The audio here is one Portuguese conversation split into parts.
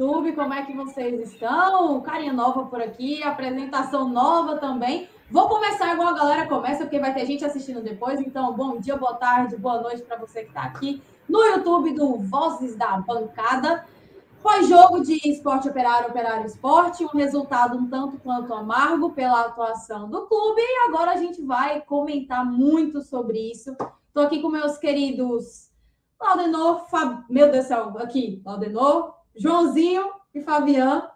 YouTube, como é que vocês estão? Carinha nova por aqui, apresentação nova também. Vou começar igual a galera começa, porque vai ter gente assistindo depois. Então, bom dia, boa tarde, boa noite para você que está aqui no YouTube do Vozes da Bancada. Pós-jogo de esporte operário, operário esporte, um resultado um tanto quanto amargo pela atuação do clube. E agora a gente vai comentar muito sobre isso. Estou aqui com meus queridos Laudenor, Fab... meu Deus do céu, aqui, Laudenor, Joãozinho e Fabiano.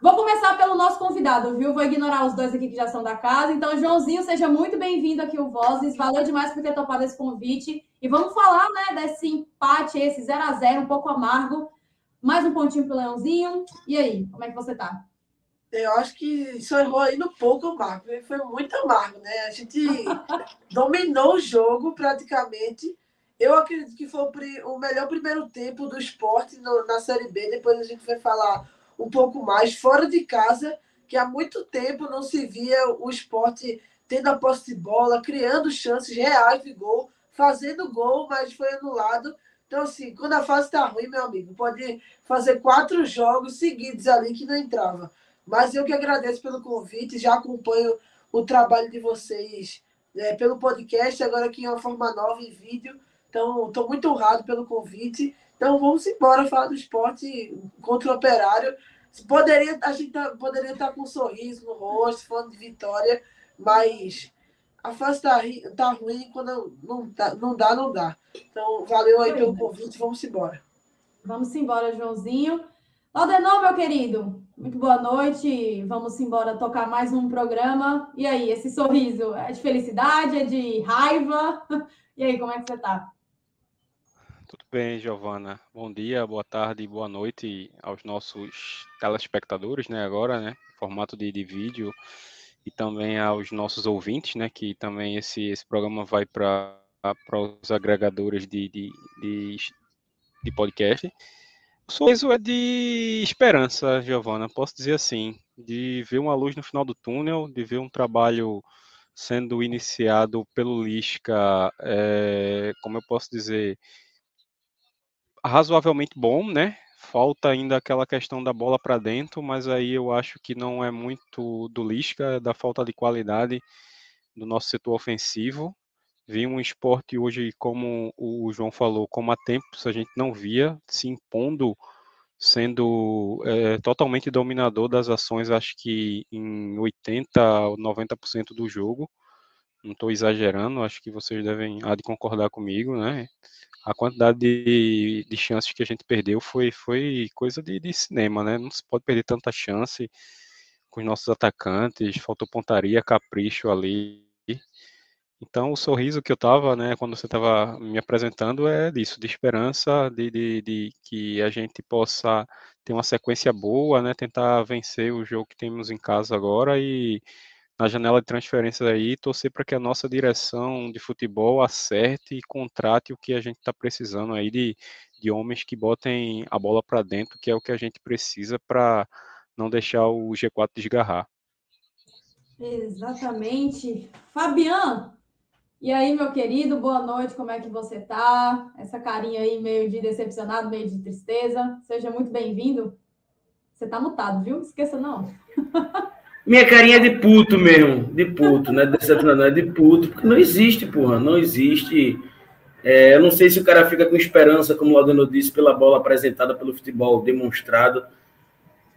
Vou começar pelo nosso convidado, viu? Vou ignorar os dois aqui que já são da casa. Então, Joãozinho, seja muito bem-vindo aqui ao Vozes. Valeu demais por ter topado esse convite. E vamos falar, né, desse empate, esse 0 a 0 um pouco amargo. Mais um pontinho pro Leãozinho. E aí, como é que você tá? Eu acho que só errou aí no pouco amargo. Foi muito amargo, né? A gente dominou o jogo praticamente. Eu acredito que foi o melhor primeiro tempo do esporte na Série B. Depois a gente vai falar um pouco mais fora de casa, que há muito tempo não se via o esporte tendo a posse de bola, criando chances reais de gol, fazendo gol, mas foi anulado. Então, assim, quando a fase está ruim, meu amigo, pode fazer quatro jogos seguidos ali que não entrava. Mas eu que agradeço pelo convite, já acompanho o trabalho de vocês é, pelo podcast, agora aqui em uma forma nova em vídeo. Então, estou muito honrado pelo convite. Então, vamos embora falar do esporte contra o operário. Poderia, a gente tá, poderia estar com um sorriso no rosto, falando de vitória, mas a fase tá, tá ruim, quando não, dá, não dá, não dá. Então, valeu aí pelo convite, vamos embora. Vamos embora, Joãozinho. Laudenor, meu querido, muito boa noite. Vamos embora tocar mais um programa. E aí, esse sorriso é de felicidade, é de raiva? E aí, como é que você está? Tudo bem, Giovana. Bom dia, boa tarde, boa noite aos nossos telespectadores, né? Agora, né? Formato de, de vídeo e também aos nossos ouvintes, né? Que também esse, esse programa vai para os agregadores de, de, de, de podcast. O sorriso é de esperança, Giovana, posso dizer assim, de ver uma luz no final do túnel, de ver um trabalho sendo iniciado pelo Lisca, é, como eu posso dizer, razoavelmente bom, né? Falta ainda aquela questão da bola para dentro, mas aí eu acho que não é muito do Lisca, é da falta de qualidade do nosso setor ofensivo. Vi um esporte hoje, como o João falou, como há tempos a gente não via, se impondo, sendo é, totalmente dominador das ações, acho que em 80% ou 90% do jogo. Não estou exagerando, acho que vocês devem há de concordar comigo, né? a quantidade de, de chances que a gente perdeu foi, foi coisa de, de, cinema, né? Não se pode perder tanta chance com os nossos atacantes, faltou pontaria, capricho ali. Então, o sorriso que eu tava, né, quando você estava me apresentando é disso, de esperança, de, de, de, que a gente possa ter uma sequência boa, né, tentar vencer o jogo que temos em casa agora e na janela de transferências aí, torcer para que a nossa direção de futebol acerte e contrate o que a gente está precisando aí de, de homens que botem a bola para dentro, que é o que a gente precisa para não deixar o G4 desgarrar. Exatamente. Fabian, e aí, meu querido, boa noite, como é que você tá? Essa carinha aí meio de decepcionado, meio de tristeza. Seja muito bem-vindo. Você tá mutado, viu? Esqueça não. Minha carinha é de puto mesmo, de puto, né? Decepcionado, é de puto, porque não existe, porra, não existe. É, eu não sei se o cara fica com esperança, como o Laudano disse, pela bola apresentada pelo futebol demonstrado,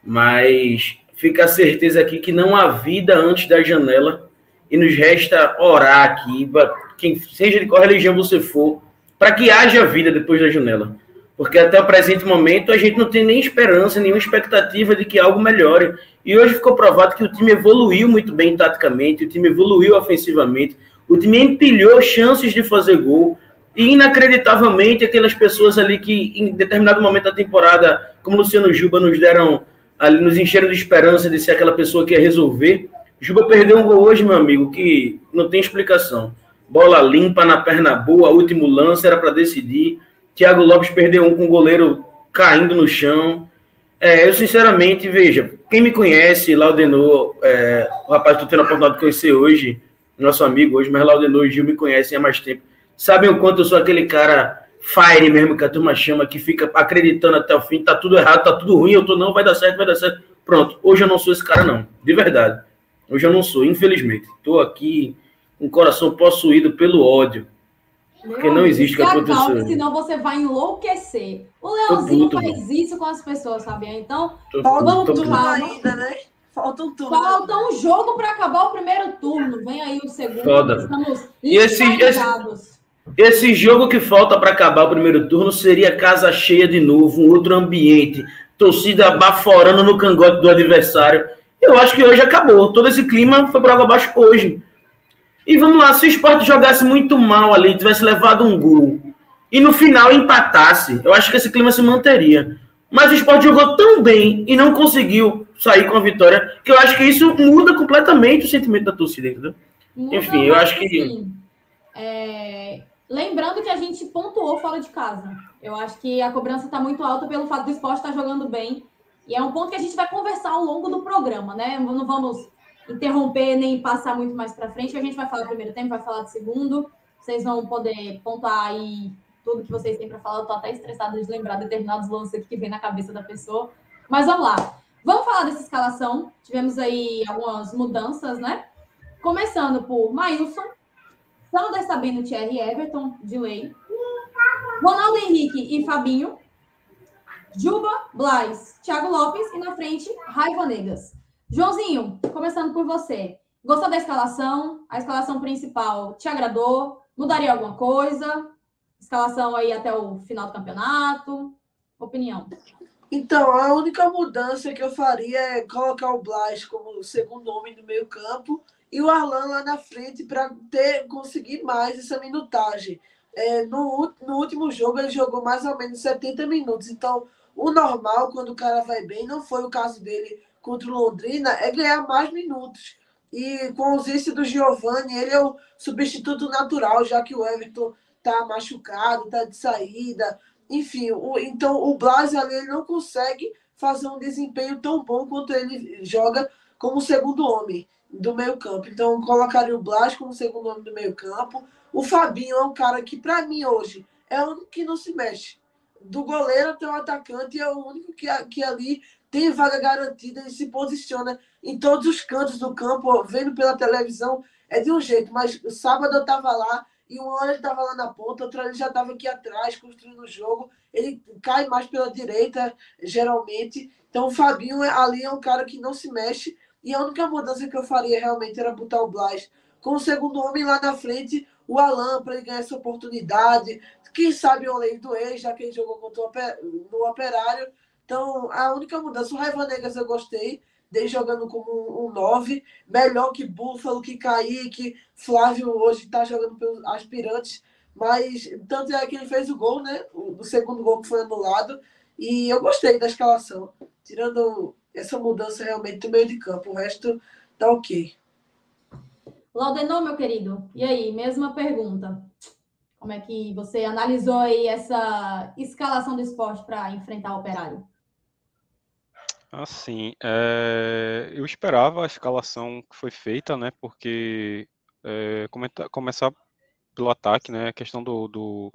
mas fica a certeza aqui que não há vida antes da janela e nos resta orar aqui, quem seja de qual religião você for, para que haja vida depois da janela. Porque até o presente momento a gente não tem nem esperança, nenhuma expectativa de que algo melhore. E hoje ficou provado que o time evoluiu muito bem taticamente, o time evoluiu ofensivamente, o time empilhou chances de fazer gol. E inacreditavelmente, aquelas pessoas ali que em determinado momento da temporada, como Luciano Juba, nos deram ali, nos encheram de esperança de ser aquela pessoa que ia resolver. Juba perdeu um gol hoje, meu amigo, que não tem explicação. Bola limpa na perna boa, último lance era para decidir. Thiago Lopes perdeu um com o goleiro caindo no chão. É, eu, sinceramente, veja, quem me conhece, Laudenor, é, o rapaz que estou tendo a oportunidade de conhecer hoje, nosso amigo hoje, mas Laudenor e Gil me conhecem há mais tempo, sabem o quanto eu sou aquele cara fire mesmo, que a turma chama, que fica acreditando até o fim, tá tudo errado, tá tudo ruim, eu tô, não, vai dar certo, vai dar certo. Pronto, hoje eu não sou esse cara, não, de verdade. Hoje eu não sou, infelizmente. Tô aqui com o coração possuído pelo ódio. Porque não existe que aconteceu. Senão você vai enlouquecer. O Leãozinho faz isso com as pessoas, sabia? Então, tô, vamos tô, tô ainda, né? Falta um turno. Falta um jogo para acabar o primeiro turno. Vem aí o segundo. Foda. Estamos e esse, esse, esse jogo que falta para acabar o primeiro turno seria casa cheia de novo, um outro ambiente, torcida baforando no cangote do adversário. Eu acho que hoje acabou. Todo esse clima foi para água abaixo hoje. E vamos lá, se o esporte jogasse muito mal ali, tivesse levado um gol, e no final empatasse, eu acho que esse clima se manteria. Mas o esporte jogou tão bem e não conseguiu sair com a vitória, que eu acho que isso muda completamente o sentimento da torcida, entendeu? Muda Enfim, eu acho que. Assim, é... Lembrando que a gente pontuou fora de casa. Eu acho que a cobrança está muito alta pelo fato do esporte estar tá jogando bem. E é um ponto que a gente vai conversar ao longo do programa, né? Não vamos interromper nem passar muito mais para frente. A gente vai falar do primeiro tempo, vai falar do segundo. Vocês vão poder pontuar aí tudo que vocês têm para falar. Eu tô até estressada de lembrar determinados lances aqui que vem na cabeça da pessoa. Mas vamos lá. Vamos falar dessa escalação. Tivemos aí algumas mudanças, né? Começando por Maílson, Sander Sabino, Thierry Everton, de lei. Ronaldo Henrique e Fabinho. Juba, Blas, Thiago Lopes e na frente, Raiva Negas. Joãozinho, começando por você. Gostou da escalação? A escalação principal te agradou? Mudaria alguma coisa? Escalação aí até o final do campeonato? Opinião. Então, a única mudança que eu faria é colocar o Blas como segundo homem do meio campo e o Arlan lá na frente para conseguir mais essa minutagem. É, no, no último jogo ele jogou mais ou menos 70 minutos. Então, o normal, quando o cara vai bem, não foi o caso dele contra o Londrina, é ganhar mais minutos. E com a ausência do Giovanni, ele é o substituto natural, já que o Everton está machucado, está de saída. Enfim, o, então o Blas ali não consegue fazer um desempenho tão bom quanto ele joga como segundo homem do meio campo. Então, colocaria o Blas como segundo homem do meio campo. O Fabinho é um cara que, para mim, hoje, é o único que não se mexe. Do goleiro até o atacante, é o único que, que ali tem vaga garantida e se posiciona em todos os cantos do campo, vendo pela televisão, é de um jeito. Mas sábado eu estava lá e uma hora ele estava lá na ponta, outra ele já estava aqui atrás, construindo o jogo. Ele cai mais pela direita, geralmente. Então o Fabinho ali é um cara que não se mexe. E a única mudança que eu faria realmente era botar o Blas com o segundo homem lá na frente, o Alan, para ele ganhar essa oportunidade. Quem sabe o lei do ex, já que ele jogou contra o no Operário então, a única mudança, o Raiva Negas eu gostei, dele jogando como um 9, melhor que Búfalo, que Kaique, Flávio hoje está jogando pelos aspirantes, mas tanto é que ele fez o gol, né? O, o segundo gol que foi anulado, e eu gostei da escalação, tirando essa mudança realmente do meio de campo, o resto tá ok. Laudenor, meu querido, e aí, mesma pergunta. Como é que você analisou aí essa escalação do esporte para enfrentar o operário? Assim, é, eu esperava a escalação que foi feita, né? Porque é, começar pelo ataque, né? A questão do, do,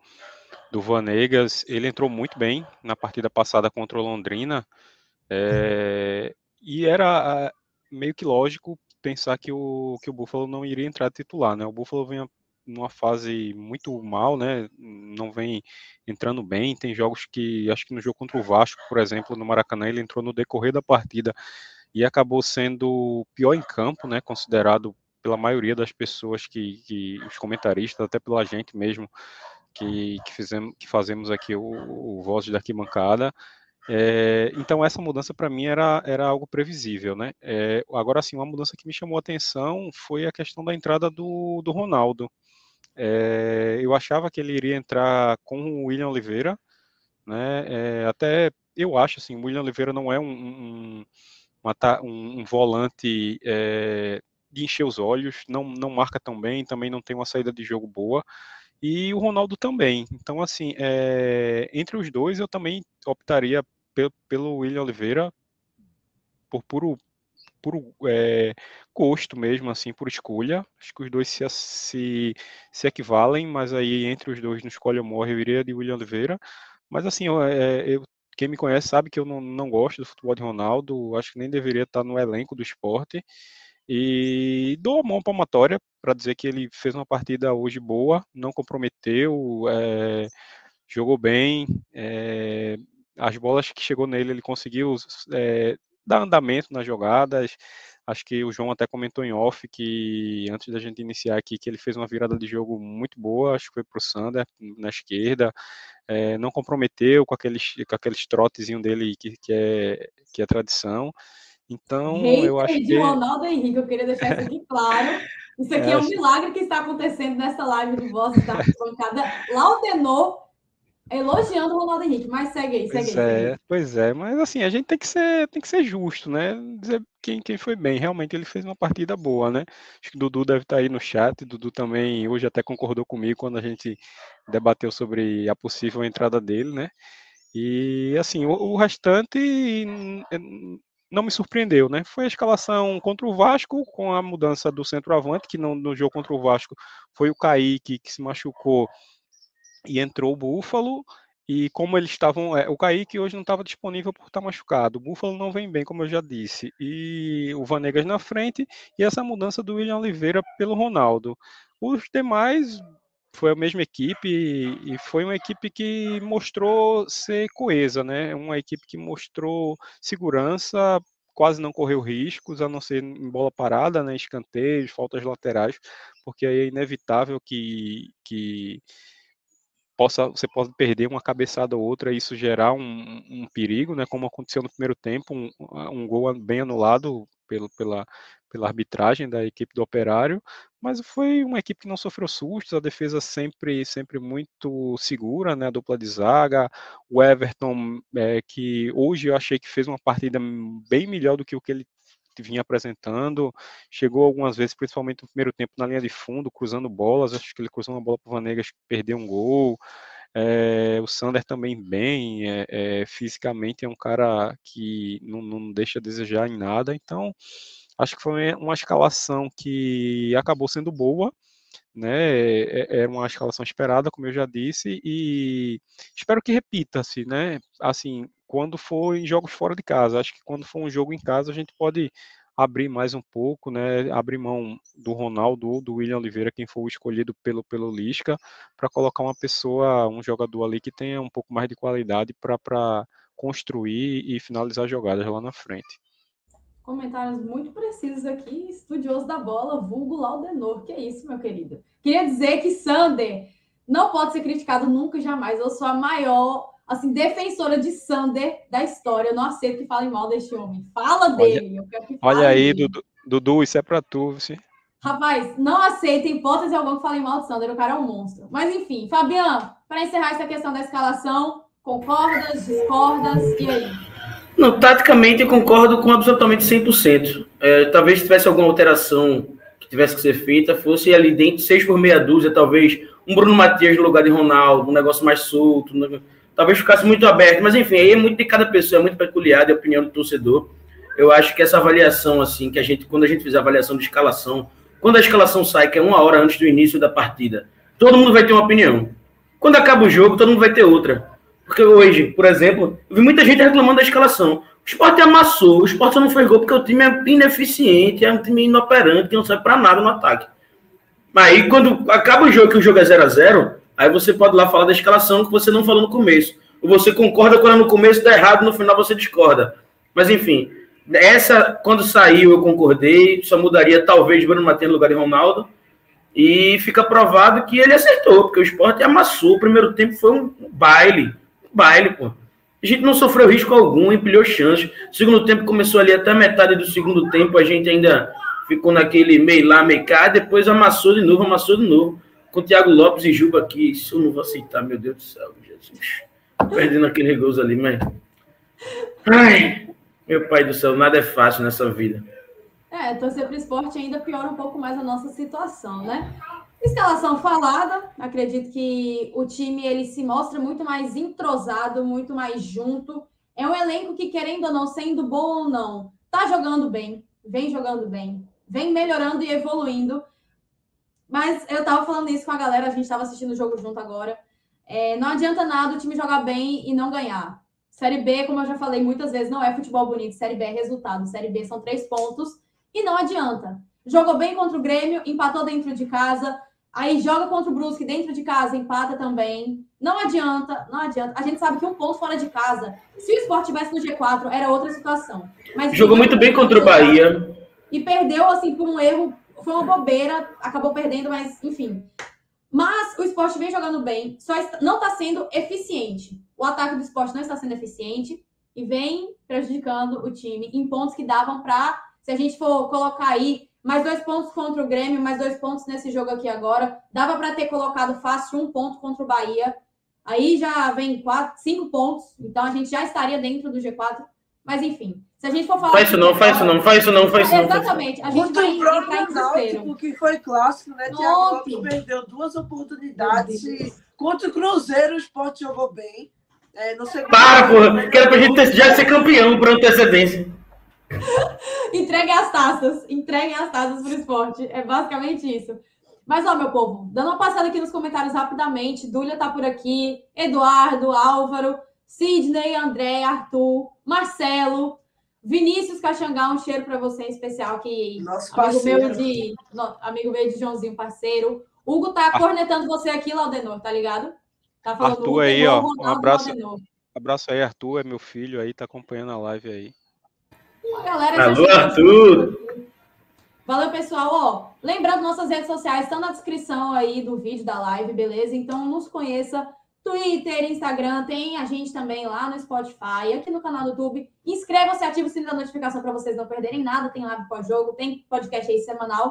do Vanegas, ele entrou muito bem na partida passada contra o Londrina. É, e era meio que lógico pensar que o, que o Buffalo não iria entrar titular, né? O Buffalo vinha numa fase muito mal, né? Não vem entrando bem. Tem jogos que, acho que no jogo contra o Vasco, por exemplo, no Maracanã, ele entrou no decorrer da partida e acabou sendo pior em campo, né? Considerado pela maioria das pessoas que, que os comentaristas, até pela gente mesmo, que, que, fizemos, que fazemos aqui o, o Voz da Arquibancada. É, então essa mudança para mim era, era algo previsível, né? É, agora sim, uma mudança que me chamou a atenção foi a questão da entrada do, do Ronaldo. É, eu achava que ele iria entrar com o William Oliveira, né? É, até eu acho assim, o William Oliveira não é um, um, um, um volante é, de encher os olhos, não, não marca tão bem, também não tem uma saída de jogo boa. E o Ronaldo também. Então, assim, é, entre os dois, eu também optaria pelo, pelo William Oliveira por puro por é, gosto mesmo, assim, por escolha. Acho que os dois se, se, se equivalem, mas aí entre os dois no escolha ou morre, eu iria de William Oliveira. Mas assim, eu, é, eu, quem me conhece sabe que eu não, não gosto do futebol de Ronaldo, acho que nem deveria estar no elenco do esporte. E dou a mão palmatória para dizer que ele fez uma partida hoje boa, não comprometeu, é, jogou bem, é, as bolas que chegou nele ele conseguiu é, dar andamento nas jogadas. Acho que o João até comentou em off que antes da gente iniciar aqui que ele fez uma virada de jogo muito boa, acho que foi para o Sander na esquerda, é, não comprometeu com aqueles, com aqueles trotezinho dele que, que, é, que é tradição. Então, Hater eu acho de que. Ronaldo Henrique, eu queria deixar isso aqui claro. Isso aqui é, é um milagre que está acontecendo nessa live do Voz da Bancada. Lautenor elogiando o Ronaldo Henrique, mas segue aí, segue pois aí. É, pois é, mas assim, a gente tem que ser, tem que ser justo, né? Dizer quem, quem foi bem. Realmente ele fez uma partida boa, né? Acho que Dudu deve estar aí no chat. Dudu também hoje até concordou comigo quando a gente debateu sobre a possível entrada dele, né? E assim, o, o restante não me surpreendeu, né? Foi a escalação contra o Vasco, com a mudança do centroavante, que no, no jogo contra o Vasco foi o Kaique que se machucou e entrou o Búfalo. E como eles estavam. É, o Kaique hoje não estava disponível por estar machucado. O Búfalo não vem bem, como eu já disse. E o Vanegas na frente. E essa mudança do William Oliveira pelo Ronaldo. Os demais foi a mesma equipe e foi uma equipe que mostrou ser coesa, né? Uma equipe que mostrou segurança, quase não correu riscos, a não ser em bola parada, né? Escanteios, faltas laterais, porque aí é inevitável que, que possa, você pode perder uma cabeçada ou outra e isso gerar um, um perigo, né? Como aconteceu no primeiro tempo, um, um gol bem anulado pelo, pela, pela arbitragem da equipe do Operário, mas foi uma equipe que não sofreu sustos, a defesa sempre sempre muito segura, né? A dupla de zaga, o Everton, é, que hoje eu achei que fez uma partida bem melhor do que o que ele vinha apresentando, chegou algumas vezes, principalmente no primeiro tempo, na linha de fundo, cruzando bolas, acho que ele cruzou uma bola para o Vanegas, perdeu um gol, é, o Sander também bem, é, é, fisicamente é um cara que não, não, deixa a desejar em nada, então acho que foi uma escalação que acabou sendo boa, né? É, é uma escalação esperada, como eu já disse, e espero que repita-se, né? Assim, quando for em jogos fora de casa. Acho que quando for um jogo em casa, a gente pode abrir mais um pouco, né? Abrir mão do Ronaldo ou do William Oliveira, quem for escolhido pelo, pelo Lisca, para colocar uma pessoa, um jogador ali que tenha um pouco mais de qualidade para construir e finalizar jogadas lá na frente. Comentários muito precisos aqui, estudioso da bola, vulgo Laudenor. Que é isso, meu querido? Queria dizer que Sander não pode ser criticado nunca, jamais. Eu sou a maior assim, defensora de Sander da história. Eu não aceito que falem mal deste homem. Fala dele. Olha, olha aí, Dudu, Dudu, isso é para tu, sim. Rapaz, não aceito em hipótese alguma que falem mal de Sander. O cara é um monstro. Mas enfim, Fabiano, para encerrar essa questão da escalação, concordas, discordas? E aí? Não, taticamente eu concordo com absolutamente 100%. É, talvez tivesse alguma alteração que tivesse que ser feita, fosse ali dentro, seis por meia dúzia, talvez um Bruno Matias no lugar de Ronaldo, um negócio mais solto, um talvez ficasse muito aberto, mas enfim, aí é muito de cada pessoa, é muito peculiar da opinião do torcedor. Eu acho que essa avaliação, assim, que a gente, quando a gente fizer a avaliação de escalação, quando a escalação sai, que é uma hora antes do início da partida, todo mundo vai ter uma opinião. Quando acaba o jogo, todo mundo vai ter outra. Porque hoje, por exemplo, eu vi muita gente reclamando da escalação. O esporte amassou, o esporte não fez gol porque o time é ineficiente, é um time inoperante, que não serve para nada no ataque. Aí, quando acaba o jogo, que o jogo é 0 a 0 Aí você pode lá falar da escalação que você não falou no começo. Ou você concorda quando no começo está errado, no final você discorda. Mas enfim, essa, quando saiu, eu concordei. Só mudaria talvez Bruno Matheus no lugar de Ronaldo. E fica provado que ele acertou, porque o esporte amassou. O primeiro tempo foi um baile. Baile, pô. A gente não sofreu risco algum, empilhou chance. Segundo tempo começou ali até metade do segundo tempo, a gente ainda ficou naquele meio lá, meio cá, depois amassou de novo, amassou de novo com o Thiago Lopes e Juba aqui. Isso eu não vou aceitar, meu Deus do céu, Jesus. Perdendo aquele gols ali, mas. Ai, meu pai do céu, nada é fácil nessa vida. É, torcer para o esporte ainda piora um pouco mais a nossa situação, né? Escalação falada, acredito que o time ele se mostra muito mais entrosado, muito mais junto. É um elenco que, querendo ou não, sendo bom ou não, tá jogando bem, vem jogando bem, vem melhorando e evoluindo. Mas eu tava falando isso com a galera, a gente tava assistindo o jogo junto agora. É, não adianta nada o time jogar bem e não ganhar. Série B, como eu já falei muitas vezes, não é futebol bonito. Série B é resultado. Série B são três pontos e não adianta. Jogou bem contra o Grêmio, empatou dentro de casa. Aí joga contra o Brusque dentro de casa, empata também. Não adianta, não adianta. A gente sabe que um ponto fora de casa, se o Sport tivesse no G4, era outra situação. Mas Jogou muito bem contra o Bahia. E perdeu, assim, por um erro. Foi uma bobeira, acabou perdendo, mas enfim. Mas o esporte vem jogando bem, só está, não está sendo eficiente. O ataque do esporte não está sendo eficiente e vem prejudicando o time em pontos que davam para, se a gente for colocar aí mais dois pontos contra o Grêmio, mais dois pontos nesse jogo aqui agora, dava para ter colocado fácil um ponto contra o Bahia. Aí já vem quatro, cinco pontos, então a gente já estaria dentro do G4. Mas enfim, se a gente for falar. Faz isso não, faz isso não, faz isso não, faz isso não. Exatamente. A gente vai entrar em Náutico, que foi clássico, né? Lopes perdeu duas oportunidades. Contra o Cruzeiro, o esporte jogou bem. É, não sei Para, porra. Que era pra gente já ser campeão por antecedência. Entreguem as taças. Entreguem as taças pro esporte. É basicamente isso. Mas, ó, meu povo, dando uma passada aqui nos comentários rapidamente. Dúlia tá por aqui. Eduardo, Álvaro, Sidney, André, Arthur, Marcelo. Vinícius Caxangá, um cheiro para você em especial aqui. Nosso amigo meu de amigo meu de Joãozinho, parceiro. Hugo tá cornetando você aqui, Laudenor, tá ligado? Tá falando Arthur aí, ó. um abraço. Abraço aí, Arthur, é meu filho aí, tá acompanhando a live aí. Uma galera Alô, Arthur! Valeu, pessoal. Ó, lembrando, nossas redes sociais estão na descrição aí do vídeo da live, beleza? Então nos conheça Twitter, Instagram, tem a gente também lá no Spotify, aqui no canal do YouTube. Inscreva-se, ative o sininho da notificação para vocês não perderem nada. Tem live pós-jogo, tem podcast aí semanal.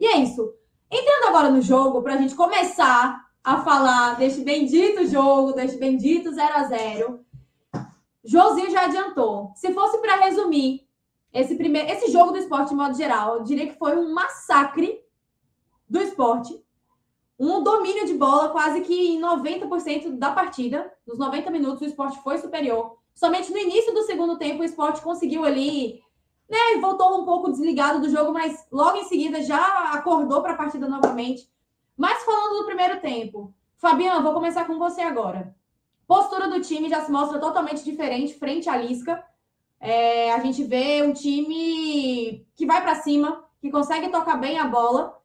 E é isso. Entrando agora no jogo, para a gente começar a falar deste bendito jogo, deste bendito 0 a 0 Josinho já adiantou. Se fosse para resumir esse primeiro, esse jogo do esporte de modo geral, eu diria que foi um massacre do esporte um domínio de bola quase que em 90% da partida. Nos 90 minutos, o esporte foi superior. Somente no início do segundo tempo, o esporte conseguiu ali, né? Voltou um pouco desligado do jogo, mas logo em seguida já acordou para a partida novamente. Mas falando do primeiro tempo, Fabiano, vou começar com você agora. Postura do time já se mostra totalmente diferente frente à Lisca. É, a gente vê um time que vai para cima, que consegue tocar bem a bola,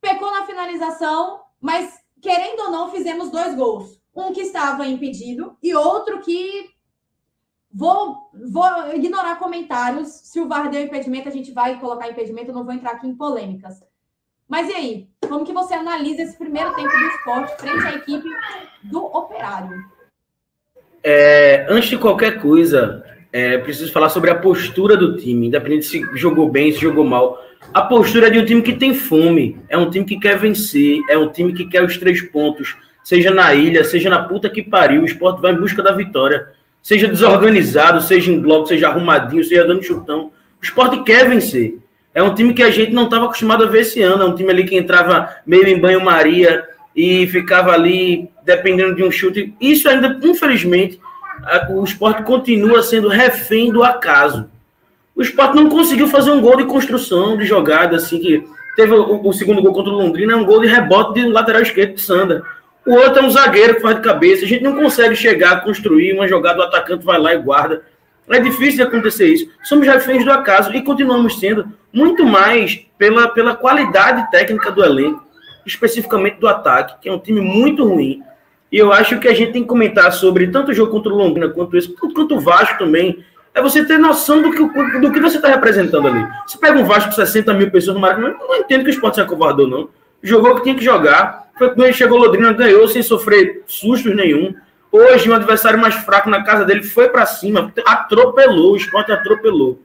pecou na finalização, mas querendo ou não, fizemos dois gols. Um que estava impedido e outro que vou, vou ignorar comentários. Se o VAR deu impedimento, a gente vai colocar impedimento, não vou entrar aqui em polêmicas. Mas e aí? Como que você analisa esse primeiro tempo do esporte frente à equipe do Operário? É, antes de qualquer coisa, é, preciso falar sobre a postura do time, independente se jogou bem, se jogou mal. A postura é de um time que tem fome, é um time que quer vencer, é um time que quer os três pontos, seja na ilha, seja na puta que pariu, o esporte vai em busca da vitória. Seja desorganizado, seja em bloco, seja arrumadinho, seja dando chutão. O esporte quer vencer. É um time que a gente não estava acostumado a ver esse ano. É um time ali que entrava meio em banho-maria e ficava ali dependendo de um chute. Isso ainda, infelizmente, o esporte continua sendo refém do acaso. O esporte não conseguiu fazer um gol de construção, de jogada, assim, que teve o, o segundo gol contra o Londrina, é um gol de rebote de lateral esquerdo de Sander. O outro é um zagueiro que faz de cabeça. A gente não consegue chegar, construir uma jogada, o atacante vai lá e guarda. É difícil de acontecer isso. Somos reféns do acaso e continuamos sendo muito mais pela, pela qualidade técnica do elenco, especificamente do ataque, que é um time muito ruim. E eu acho que a gente tem que comentar sobre tanto o jogo contra o Londrina quanto esse, quanto o Vasco também. É você ter noção do que, do que você está representando ali. Você pega um Vasco com 60 mil pessoas no Maracanã, não entendo que o esporte se acovardou, não. Jogou o que tinha que jogar. Foi quando chegou Londrina, ganhou sem sofrer sustos nenhum. Hoje, um adversário mais fraco na casa dele foi para cima, atropelou, o esporte atropelou.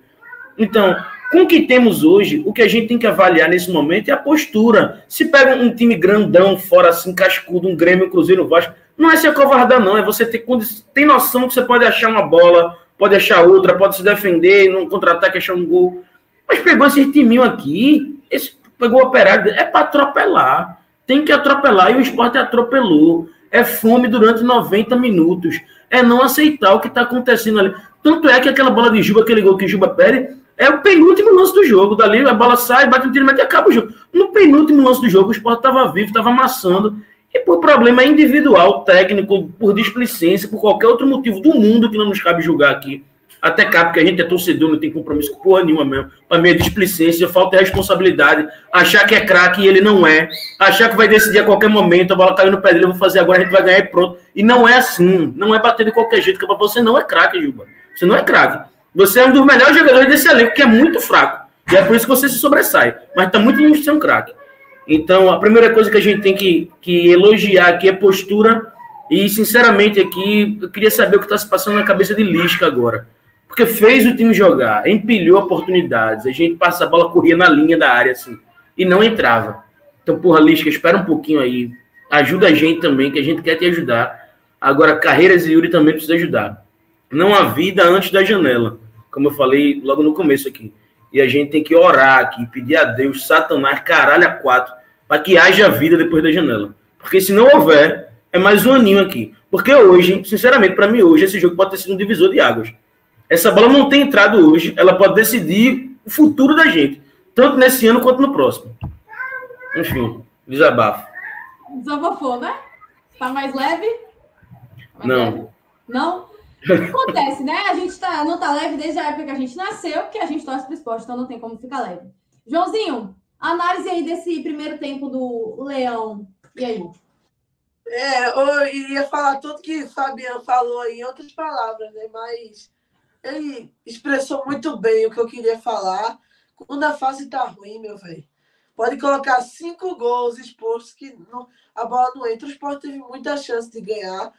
Então, com o que temos hoje, o que a gente tem que avaliar nesse momento é a postura. Se pega um time grandão, fora assim, cascudo, um Grêmio, um Cruzeiro, um Vasco, não é se acovardar, não. É você ter tem noção que você pode achar uma bola, pode achar outra, pode se defender, num contra-ataque achar um gol. Mas pegou esse timinho aqui, esse, pegou o operário, é para atropelar. Tem que atropelar, e o esporte atropelou. É fome durante 90 minutos. É não aceitar o que está acontecendo ali. Tanto é que aquela bola de Juba, aquele gol que Juba perde, É o penúltimo lance do jogo. Dali a bola sai, bate no tiro, mas acaba o jogo. No penúltimo lance do jogo, o Sport estava vivo, estava amassando. E por problema individual, técnico, por displicência, por qualquer outro motivo do mundo que não nos cabe julgar aqui. Até cabe, porque a gente é torcedor, não tem compromisso com porra nenhuma mesmo. Para mim é displicência, falta de responsabilidade. Achar que é craque e ele não é. Achar que vai decidir a qualquer momento, a bola caiu no pé dele, eu vou fazer agora, a gente vai ganhar e pronto. E não é assim. Não é bater de qualquer jeito, que você não é craque, Juba. Você não é craque. Você é um dos melhores jogadores desse elenco, que é muito fraco. E é por isso que você se sobressai. Mas está muito longe de ser um craque. Então, a primeira coisa que a gente tem que, que elogiar aqui é postura. E, sinceramente, aqui, eu queria saber o que está se passando na cabeça de Lisca agora. Porque fez o time jogar, empilhou oportunidades. A gente passa a bola, corria na linha da área, assim, e não entrava. Então, porra, Lisca, espera um pouquinho aí. Ajuda a gente também, que a gente quer te ajudar. Agora, Carreiras e Yuri também precisa ajudar. Não há vida antes da janela como eu falei logo no começo aqui. E a gente tem que orar aqui, pedir a Deus, Satanás, caralho, a quatro, para que haja vida depois da janela. Porque se não houver, é mais um aninho aqui. Porque hoje, sinceramente, para mim, hoje, esse jogo pode ter sido um divisor de águas. Essa bola não tem entrado hoje, ela pode decidir o futuro da gente, tanto nesse ano quanto no próximo. Enfim, desabafo. Desabafou, né? Tá mais leve? Mais não. Leve? Não? Acontece, né? A gente tá, não tá leve desde a época que a gente nasceu, que a gente torce pro esporte, então não tem como ficar leve. Joãozinho, análise aí desse primeiro tempo do Leão. E aí? É, eu iria falar tudo que Fabiano falou em outras palavras, né? Mas ele expressou muito bem o que eu queria falar. Quando a fase tá ruim, meu velho, pode colocar cinco gols expostos que não, a bola não entra. O esporte teve muita chance de ganhar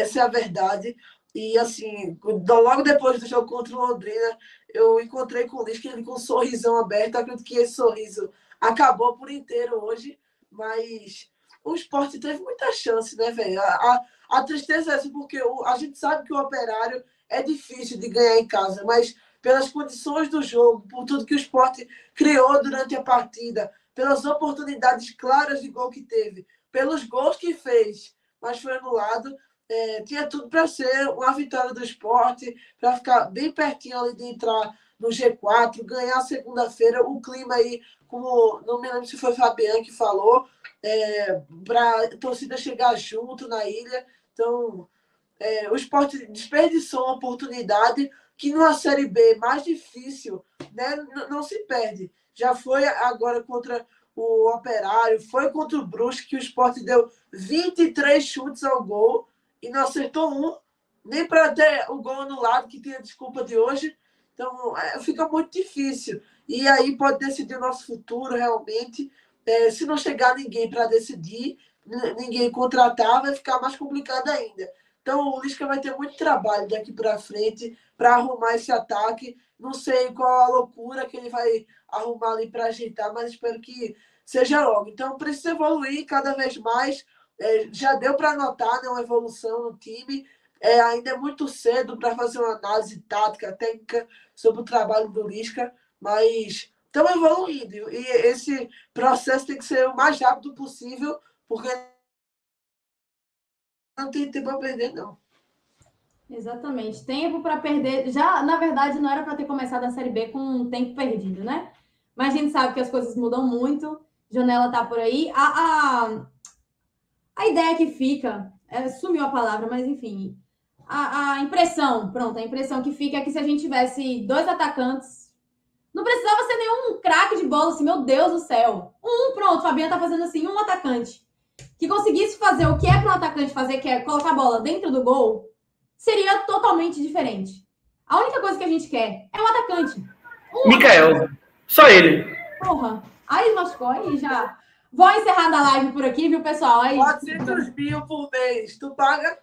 essa é a verdade. E assim, logo depois do jogo contra o Londrina, eu encontrei com o Lisca, ele com um sorrisão aberto. Acredito que esse sorriso acabou por inteiro hoje, mas o esporte teve muita chance, né, velho? A, a, a, tristeza é essa, porque o, a gente sabe que o operário é difícil de ganhar em casa, mas pelas condições do jogo, por tudo que o esporte criou durante a partida, pelas oportunidades claras de gol que teve, pelos gols que fez, mas foi anulado é, tinha tudo para ser uma vitória do esporte, para ficar bem pertinho ali de entrar no G4, ganhar segunda-feira, o clima aí, como não me lembro se foi Fabiano que falou, é, para a torcida chegar junto na ilha. Então, é, o esporte desperdiçou uma oportunidade que numa Série B mais difícil né, não se perde. Já foi agora contra o Operário, foi contra o Brusque, que o esporte deu 23 chutes ao gol e não acertou um, nem para ter o gol anulado, que tem a desculpa de hoje. Então, é, fica muito difícil. E aí pode decidir o nosso futuro realmente. É, se não chegar ninguém para decidir, ninguém contratar, vai ficar mais complicado ainda. Então, o Lisca vai ter muito trabalho daqui para frente para arrumar esse ataque. Não sei qual a loucura que ele vai arrumar ali para ajeitar, mas espero que seja logo. Então, precisa evoluir cada vez mais é, já deu para notar né, uma evolução no time. É, ainda é muito cedo para fazer uma análise tática, técnica sobre o trabalho do Lisca, mas estamos evoluindo. E esse processo tem que ser o mais rápido possível, porque não tem tempo para perder, não. Exatamente. Tempo para perder. Já, na verdade, não era para ter começado a Série B com um tempo perdido, né? Mas a gente sabe que as coisas mudam muito. Janela tá por aí. A, a, a ideia que fica, é, sumiu a palavra, mas enfim, a, a, impressão, pronto, a impressão que fica é que se a gente tivesse dois atacantes, não precisava ser nenhum craque de bola, assim, meu Deus do céu. Um, pronto, Fabiana tá fazendo assim, um atacante que conseguisse fazer o que é para um atacante fazer, que é colocar a bola dentro do gol, seria totalmente diferente. A única coisa que a gente quer é um atacante. Um Mikael, só ele. Porra, aí machucou e já Vou encerrar a live por aqui, viu, pessoal? Aí, 400 mil por mês. Tu paga?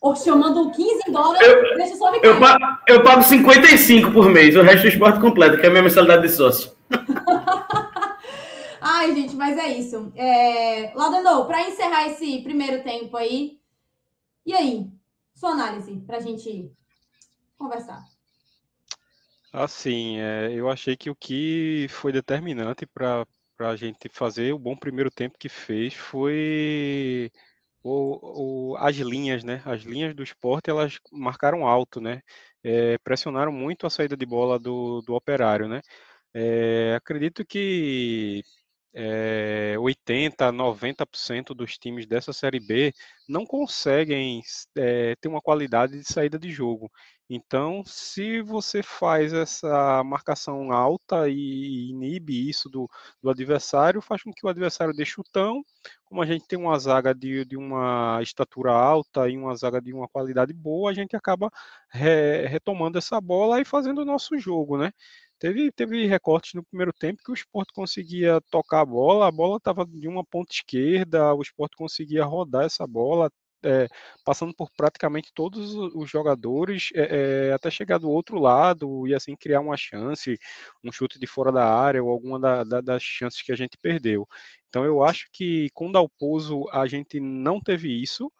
Oxe, eu mando 15 dólares. Eu, deixa só me eu, pago, eu pago 55 por mês, o resto do esporte completo, que é a minha mensalidade de sócio. Ai, gente, mas é isso. É... Para encerrar esse primeiro tempo aí, e aí? Sua análise para a gente conversar. Assim, é, eu achei que o que foi determinante para para a gente fazer o bom primeiro tempo que fez foi o, o, as linhas, né? As linhas do esporte elas marcaram alto, né? é, pressionaram muito a saída de bola do, do operário, né? É, acredito que é, 80, 90% dos times dessa Série B não conseguem é, ter uma qualidade de saída de jogo. Então, se você faz essa marcação alta e inibe isso do, do adversário, faz com que o adversário dê chutão. Como a gente tem uma zaga de, de uma estatura alta e uma zaga de uma qualidade boa, a gente acaba re, retomando essa bola e fazendo o nosso jogo, né? Teve, teve recortes no primeiro tempo que o esporte conseguia tocar a bola, a bola estava de uma ponta esquerda, o esporte conseguia rodar essa bola, é, passando por praticamente todos os jogadores, é, é, até chegar do outro lado e assim criar uma chance, um chute de fora da área ou alguma da, da, das chances que a gente perdeu. Então eu acho que com Dalpozo a gente não teve isso.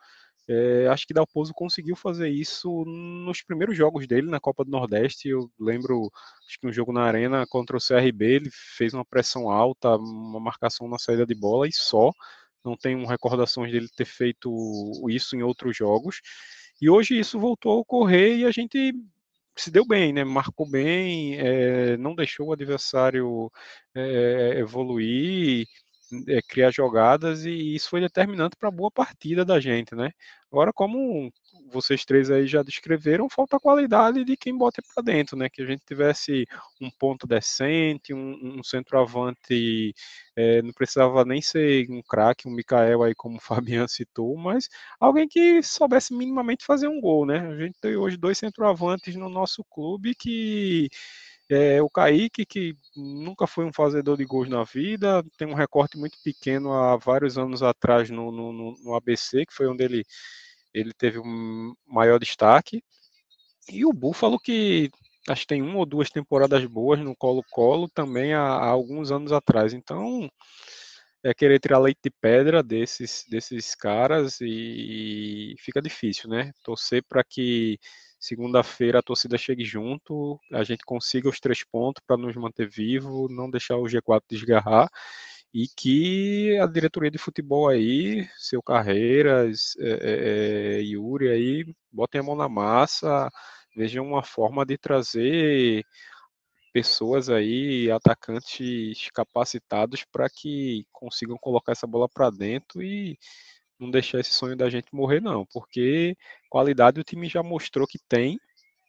Acho que Dalpozo conseguiu fazer isso nos primeiros jogos dele na Copa do Nordeste. Eu lembro, acho que um jogo na Arena contra o CRB, ele fez uma pressão alta, uma marcação na saída de bola e só não tenho recordações dele ter feito isso em outros jogos. E hoje isso voltou a ocorrer e a gente se deu bem, né? Marcou bem, é, não deixou o adversário é, evoluir, é, criar jogadas e isso foi determinante para a boa partida da gente, né? Agora, como vocês três aí já descreveram, falta a qualidade de quem bota para dentro, né? Que a gente tivesse um ponto decente, um, um centroavante, é, não precisava nem ser um craque, um Mikael aí, como o Fabian citou, mas alguém que soubesse minimamente fazer um gol, né? A gente tem hoje dois centroavantes no nosso clube que é, o Kaique, que nunca foi um fazedor de gols na vida, tem um recorte muito pequeno há vários anos atrás no, no, no ABC, que foi onde ele ele teve um maior destaque. E o Buffalo, que acho que tem uma ou duas temporadas boas no Colo-Colo também há, há, alguns anos atrás. Então, é querer tirar leite de pedra desses, desses caras e, e fica difícil, né? Torcer para que segunda-feira a torcida chegue junto, a gente consiga os três pontos para nos manter vivo, não deixar o G4 desgarrar e que a diretoria de futebol aí, seu Carreiras, é, é, Yuri aí, botem a mão na massa, vejam uma forma de trazer pessoas aí, atacantes capacitados para que consigam colocar essa bola para dentro e não deixar esse sonho da gente morrer não, porque qualidade o time já mostrou que tem,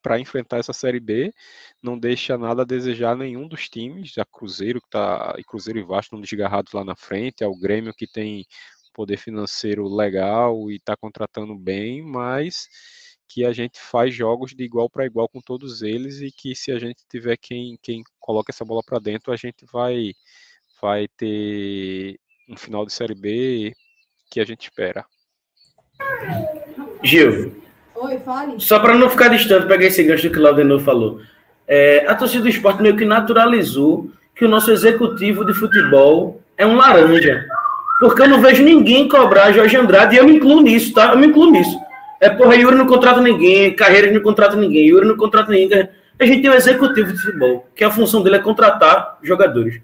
para enfrentar essa Série B. Não deixa nada a desejar nenhum dos times. A Cruzeiro, que tá, e Cruzeiro e Vasco estão desgarrados lá na frente. É o Grêmio que tem poder financeiro legal e está contratando bem, mas que a gente faz jogos de igual para igual com todos eles e que se a gente tiver quem, quem coloca essa bola para dentro, a gente vai, vai ter um final de Série B que a gente espera. Gil, Oi, fale. Só para não ficar distante, pegar esse gancho que o Laudenor falou. É, a torcida do esporte meio que naturalizou que o nosso executivo de futebol é um laranja. Porque eu não vejo ninguém cobrar Jorge Andrade, e eu me incluo nisso, tá? Eu me incluo nisso. É, porra, Yuri não contrata ninguém, Carreira não contrata ninguém, Yuri não contrata ninguém. A gente tem um executivo de futebol, que a função dele é contratar jogadores.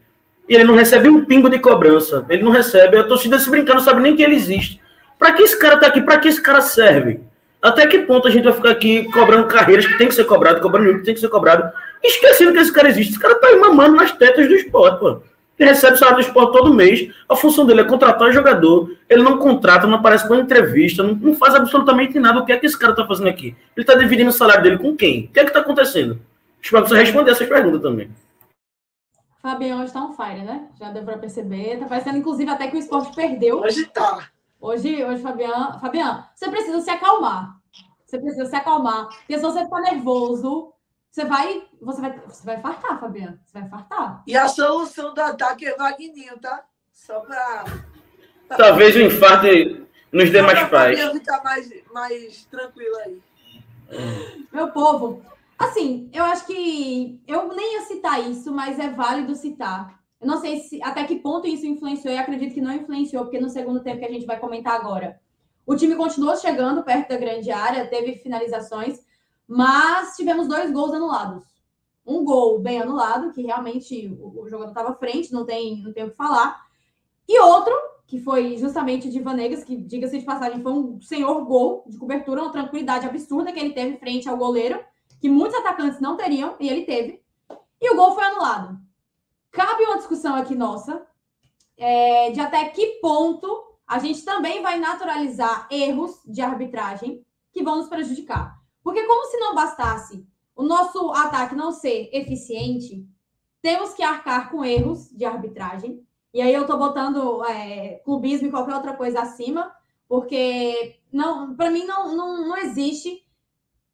E ele não recebe um pingo de cobrança. Ele não recebe. A torcida se brincar não sabe nem que ele existe. Para que esse cara tá aqui? Para que esse cara serve? Até que ponto a gente vai ficar aqui cobrando carreiras que tem que ser cobrado, cobrando que tem que ser cobrado, esquecendo que esse cara existe. Esse cara tá aí mamando nas tetas do esporte, pô. Ele recebe salário do esporte todo mês. A função dele é contratar jogador. Ele não contrata, não aparece com entrevista, não, não, faz absolutamente nada. O que é que esse cara tá fazendo aqui? Ele tá dividindo o salário dele com quem? O que é que tá acontecendo? Espero você responder essas perguntas também. Fabião hoje tá on fire, né? Já deu pra perceber. Tá parecendo, inclusive, até que o esporte perdeu. Hoje tá. Hoje, hoje, Fabiano, Fabiano, você precisa se acalmar. Você precisa se acalmar. Porque se você ficar nervoso, você vai, você vai, você vai fartar, Fabiano. Você vai fartar. E a solução do ataque é Vagninho, tá? Só para. Talvez o infarto nos dê mais paz. ficar mais, mais tranquilo aí. Meu povo, assim, eu acho que eu nem ia citar isso, mas é válido citar. Eu não sei se até que ponto isso influenciou, e acredito que não influenciou, porque no segundo tempo que a gente vai comentar agora, o time continuou chegando perto da grande área, teve finalizações, mas tivemos dois gols anulados. Um gol bem anulado, que realmente o, o jogador estava à frente, não tem, não tem o que falar. E outro, que foi justamente de Vanegas, que, diga-se de passagem, foi um senhor gol de cobertura, uma tranquilidade absurda que ele teve frente ao goleiro, que muitos atacantes não teriam, e ele teve, e o gol foi anulado. Cabe uma discussão aqui nossa é, de até que ponto a gente também vai naturalizar erros de arbitragem que vão nos prejudicar. Porque, como se não bastasse o nosso ataque não ser eficiente, temos que arcar com erros de arbitragem. E aí eu estou botando é, clubismo e qualquer outra coisa acima, porque não, para mim não, não, não existe.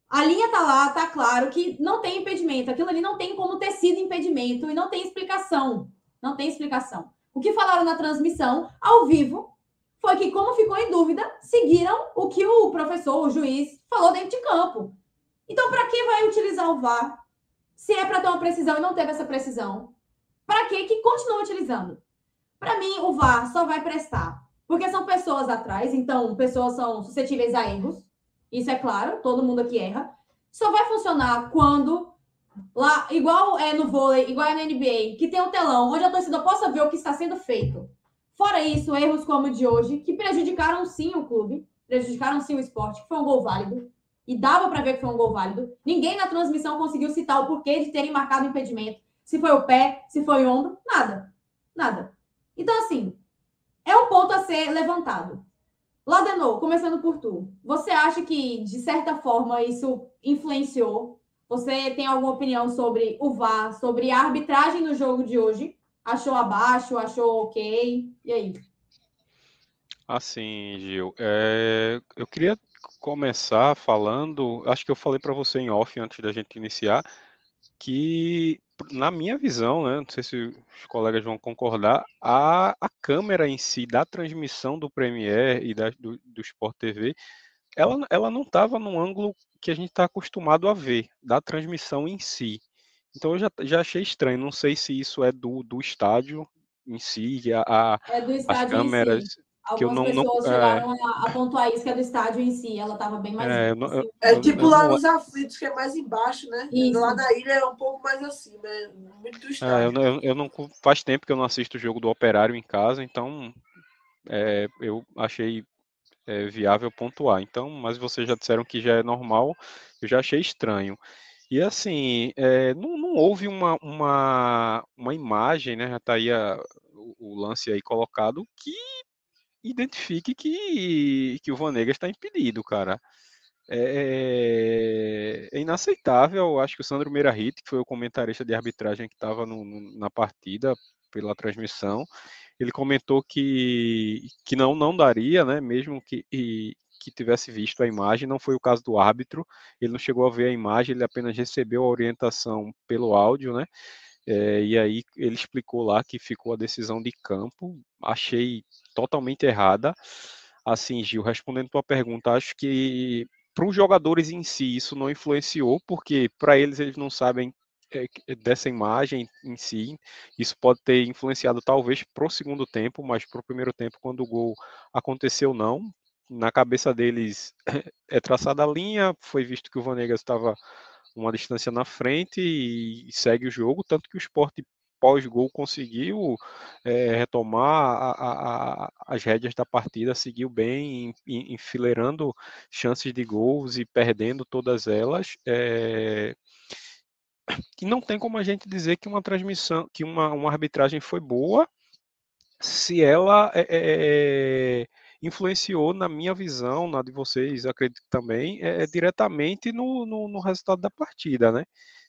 A linha tá lá, tá claro que não tem impedimento. Aquilo ali não tem como ter sido impedimento e não tem explicação. Não tem explicação. O que falaram na transmissão, ao vivo, foi que, como ficou em dúvida, seguiram o que o professor, o juiz, falou dentro de campo. Então, para que vai utilizar o VAR? Se é para ter uma precisão e não teve essa precisão, para que que continua utilizando? Para mim, o VAR só vai prestar porque são pessoas atrás, então pessoas são suscetíveis a erros. Isso é claro, todo mundo aqui erra. Só vai funcionar quando lá, igual é no vôlei, igual é na NBA, que tem um telão onde a torcida possa ver o que está sendo feito. Fora isso, erros como o de hoje, que prejudicaram sim o clube, prejudicaram sim o esporte, que foi um gol válido. E dava para ver que foi um gol válido. Ninguém na transmissão conseguiu citar o porquê de terem marcado impedimento. Se foi o pé, se foi o ombro, nada. Nada. Então, assim, é um ponto a ser levantado. Ladenor, começando por tu, você acha que, de certa forma, isso influenciou? Você tem alguma opinião sobre o VAR, sobre a arbitragem no jogo de hoje? Achou abaixo, achou ok? E aí? Assim, Gil, é, eu queria começar falando, acho que eu falei para você em off antes da gente iniciar, que na minha visão, né, não sei se os colegas vão concordar, a, a câmera em si da transmissão do Premiere e da, do, do Sport TV, ela, ela não estava no ângulo que a gente está acostumado a ver, da transmissão em si. Então eu já, já achei estranho, não sei se isso é do, do estádio em si, a, a é do estádio as câmeras. Algumas que eu não, pessoas não, chegaram é... a, a, pontuar isso, que é do estádio em si, ela estava bem mais. É, não, eu, é tipo lá nos aflitos, que é mais embaixo, né? Isso. Lá na ilha é um pouco mais acima, é muito do estádio. É, eu, eu, eu, não faz tempo que eu não assisto o jogo do Operário em casa, então é, eu achei é, viável pontuar. Então, mas vocês já disseram que já é normal, eu já achei estranho. E assim, é, não, não, houve uma, uma, uma imagem, né? Já está aí a, o, o, lance aí colocado, que identifique que, que o Vanegas está impedido, cara. É, é, inaceitável. Acho que o Sandro Meirahit, que foi o comentarista de arbitragem que estava na partida pela transmissão, ele comentou que, que não, não daria, né? Mesmo que, que tivesse visto a imagem, não foi o caso do árbitro, ele não chegou a ver a imagem, ele apenas recebeu a orientação pelo áudio, né? É, e aí ele explicou lá que ficou a decisão de campo. Achei totalmente errada. Assim, Gil, respondendo tua pergunta, acho que para os jogadores em si isso não influenciou, porque para eles eles não sabem é, dessa imagem em si. Isso pode ter influenciado talvez para o segundo tempo, mas para o primeiro tempo, quando o gol aconteceu, não. Na cabeça deles é traçada a linha, foi visto que o Vanegas estava uma distância na frente e, segue o jogo, tanto que o esporte pós-gol conseguiu é, retomar a, a, as rédeas da partida, seguiu bem, enfileirando chances de gols e perdendo todas elas. É, e não tem como a gente dizer que uma transmissão, que uma, uma arbitragem foi boa, se ela é, influenciou na minha visão, na de vocês, acredito também, é, é diretamente no, no, no, resultado da partida, né?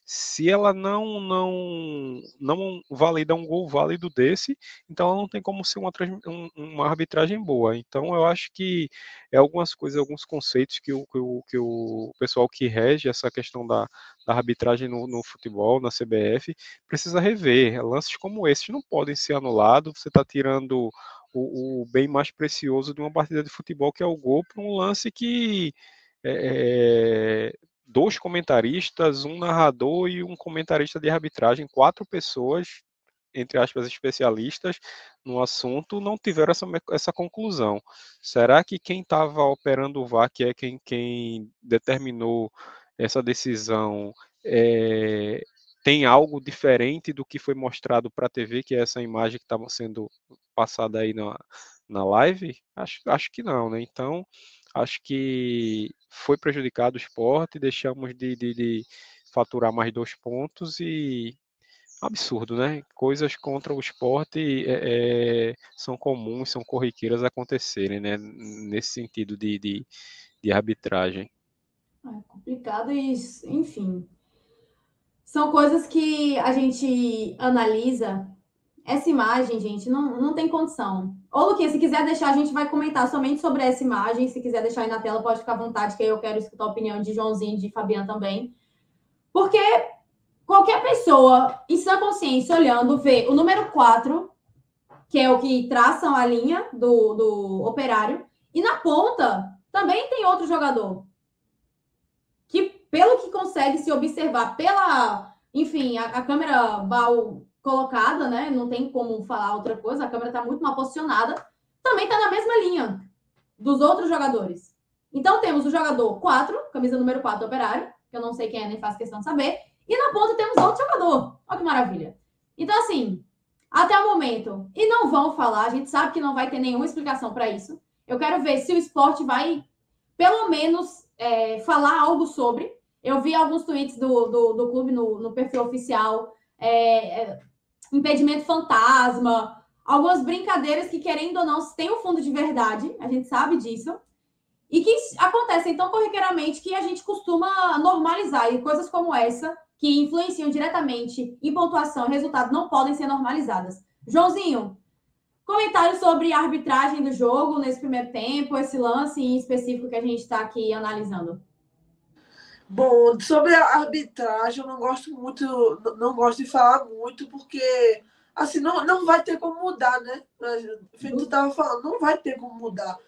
Se ela não não não valida um gol válido desse, então ela não tem como ser uma, um, uma arbitragem boa. Então eu acho que é algumas coisas, alguns conceitos que o, que o, que o pessoal que rege essa questão da, da arbitragem no, no, futebol, na CBF, precisa rever. Lances como esses não podem ser anulados. Você está tirando o, o, bem mais precioso de uma partida de futebol, que é o gol, para um lance que é, dois comentaristas, um narrador e um comentarista de arbitragem, quatro pessoas, entre aspas, especialistas no assunto, não tiveram essa, essa conclusão. Será que quem estava operando o VAR, que é quem, quem determinou essa decisão, é, tem algo diferente do que foi mostrado para a TV, que é essa imagem que estava sendo passada aí na, na live? Acho, acho que não, né? Então, acho que foi prejudicado o esporte, deixamos de, de, de, faturar mais dois pontos e absurdo, né? Coisas contra o esporte é, é, são comuns, são corriqueiras acontecerem, né? Nesse sentido de, de, de arbitragem. É complicado e, enfim, são coisas que a gente analisa. Essa imagem, gente, não, não tem condição. Ô, Luquinha, se quiser deixar, a gente vai comentar somente sobre essa imagem. Se quiser deixar aí na tela, pode ficar à vontade, que aí eu quero escutar a opinião de Joãozinho e de Fabiana também. Porque qualquer pessoa, em sua consciência, olhando, vê o número 4, que é o que traçam a linha do, do operário, e na ponta também tem outro jogador. Que, pelo que consegue se observar pela. Enfim, a, a câmera mal colocada, né? Não tem como falar outra coisa, a câmera está muito mal posicionada. Também está na mesma linha dos outros jogadores. Então temos o jogador 4, camisa número 4 operário, que eu não sei quem é, nem faço questão de saber. E na ponta temos outro jogador. Olha que maravilha. Então, assim, até o momento, e não vão falar, a gente sabe que não vai ter nenhuma explicação para isso. Eu quero ver se o esporte vai, pelo menos, é, falar algo sobre. Eu vi alguns tweets do, do, do clube no, no perfil oficial, é, é, impedimento fantasma, algumas brincadeiras que, querendo ou não, tem um fundo de verdade, a gente sabe disso e que acontecem tão corriqueiramente que a gente costuma normalizar. E coisas como essa, que influenciam diretamente em pontuação e resultado, não podem ser normalizadas. Joãozinho, comentário sobre a arbitragem do jogo nesse primeiro tempo, esse lance em específico que a gente está aqui analisando. Bom, sobre a arbitragem, eu não gosto muito, não gosto de falar muito, porque assim, não, não vai ter como mudar, né? Feito tu estava falando, não vai ter como mudar.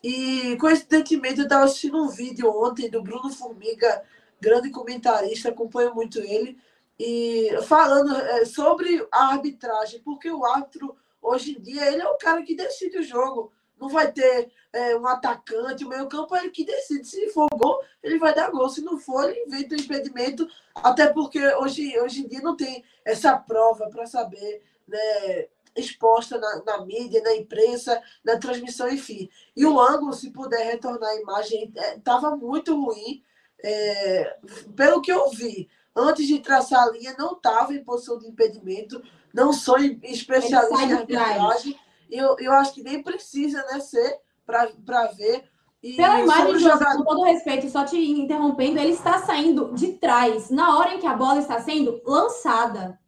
E, coincidentemente, eu estava assistindo um vídeo ontem do Bruno Formiga, grande comentarista, acompanho muito ele, e falando é, sobre a arbitragem, porque o árbitro, hoje em dia, ele é o cara que decide o jogo. Não vai ter é, um atacante, o meio-campo é ele que decide. Se for gol, ele vai dar gol. Se não for, ele inventa um impedimento. Até porque hoje, hoje em dia não tem essa prova para saber né, exposta na, na, mídia, na imprensa, na transmissão, enfim. E o ângulo, se puder retornar a imagem, estava é, muito ruim. É, pelo que eu vi, antes de traçar a linha, não estava em posição de impedimento. Não sou especialista em arbitragem. Eu, eu acho que nem precisa né, ser para ver. E Pela imagem, jogador... com todo respeito, só te interrompendo, ele está saindo de trás, na hora em que a bola está sendo lançada.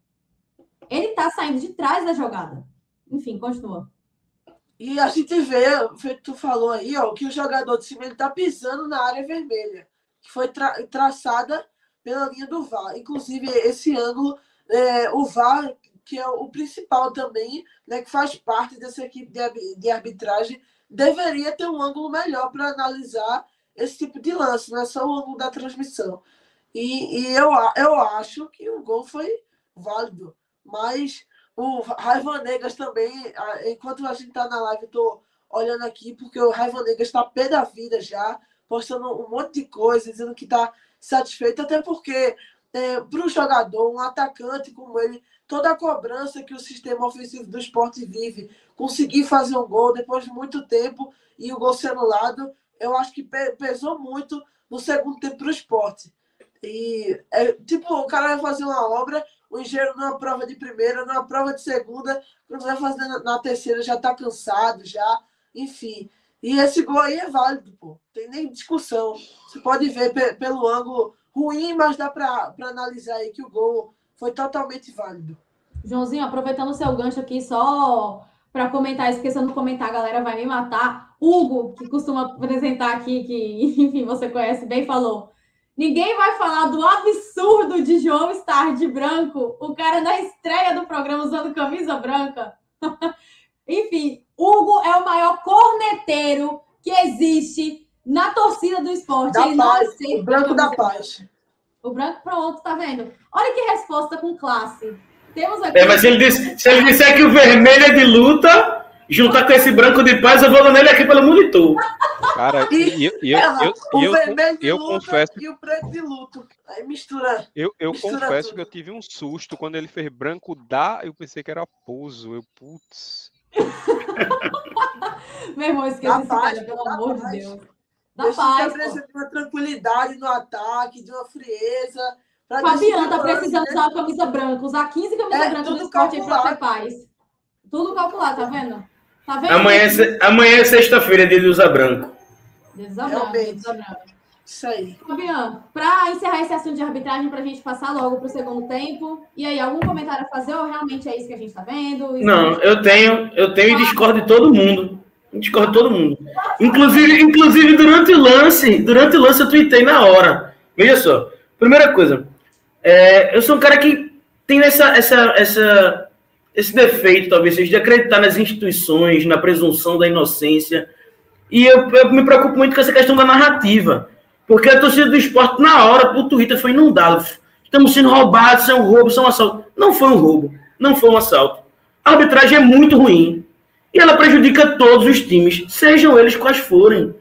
Ele tá saindo de trás da jogada. Enfim, continua. E a gente vê, tu falou aí, ó, que o jogador de cima ele tá pisando na área vermelha, que foi tra traçada pela linha do VAR. Inclusive, esse ângulo, é, o VAR, que é o principal também, né, que faz parte dessa equipe de, arbitragem, deveria ter um ângulo melhor para analisar esse tipo de lance, não é só o ângulo da transmissão. E, e eu, eu acho que o gol foi válido. Mas o Raiva Negas também, enquanto a gente está na live, tô olhando aqui, porque o Raiva Negas está pé da vida já, postando um monte de coisa, dizendo que está satisfeito, até porque é, para um jogador, um atacante como ele, toda a cobrança que o sistema ofensivo do esporte vive, conseguir fazer um gol depois de muito tempo e o gol ser anulado, eu acho que pesou muito no segundo tempo para o esporte. E é, tipo, o cara vai fazer uma obra o engenheiro numa prova de primeira, numa prova de segunda, quando vai fazer na terceira já está cansado, já, enfim. E esse gol aí é válido, pô. Tem nem discussão. Você pode ver pelo ângulo ruim, mas dá para analisar aí que o gol foi totalmente válido. Joãozinho, aproveitando o seu gancho aqui, só para comentar, esquecendo de comentar, a galera vai me matar. Hugo, que costuma apresentar aqui, que, enfim, você conhece bem, falou: Ninguém vai falar do absurdo de João estar de branco, o cara na estreia do programa usando camisa branca. Enfim, Hugo é o maior corneteiro que existe na torcida do esporte. Da Ele paz, o branco da paz. O branco, pronto, tá vendo? Olha que resposta com classe. Temos aqui. É, mas se ele, disse, se ele disser que o vermelho é de luta, juntar com esse branco de paz, eu vou dando ele aqui pelo monitor. Cara, e, eu, eu, eu, o eu, vermelho eu, luta confesso. E o preto de luto. Aí mistura. Eu, eu mistura confesso tudo. que eu tive um susto quando ele fez branco da. Eu pensei que era pouso. Eu, putz. Meu irmão, esqueci esse cara, pelo da amor paz. de Deus. Da Deixa paz. de pô. apresentar uma tranquilidade no ataque, de uma frieza. Fabiano tá precisando né? usar uma camisa branca, usar 15 camisas é, brancas no esporte aí pra ter paz. Tudo calculado, tá vendo? Tá vendo? Amanhã, é, amanhã é sexta-feira, dia de usar branco. Dia de usar branco, dia de usar branco. Isso aí. Fabiano, para encerrar esse assunto de arbitragem, para a gente passar logo para o segundo tempo, e aí, algum comentário a fazer ou realmente é isso que a gente está vendo? Isso Não, eu tenho, eu tenho e discordo de todo mundo. Discordo de todo mundo. Inclusive, inclusive, durante o lance, durante o lance eu tuitei na hora. Veja só. Primeira coisa, é, eu sou um cara que tem essa, essa, essa, esse defeito, talvez de acreditar nas instituições, na presunção da inocência. E eu, eu me preocupo muito com essa questão da narrativa. Porque a torcida do esporte, na hora, o Twitter foi inundado. Estamos sendo roubados, é um roubo, é um assalto. Não foi um roubo, não foi um assalto. A arbitragem é muito ruim. E ela prejudica todos os times, sejam eles quais forem.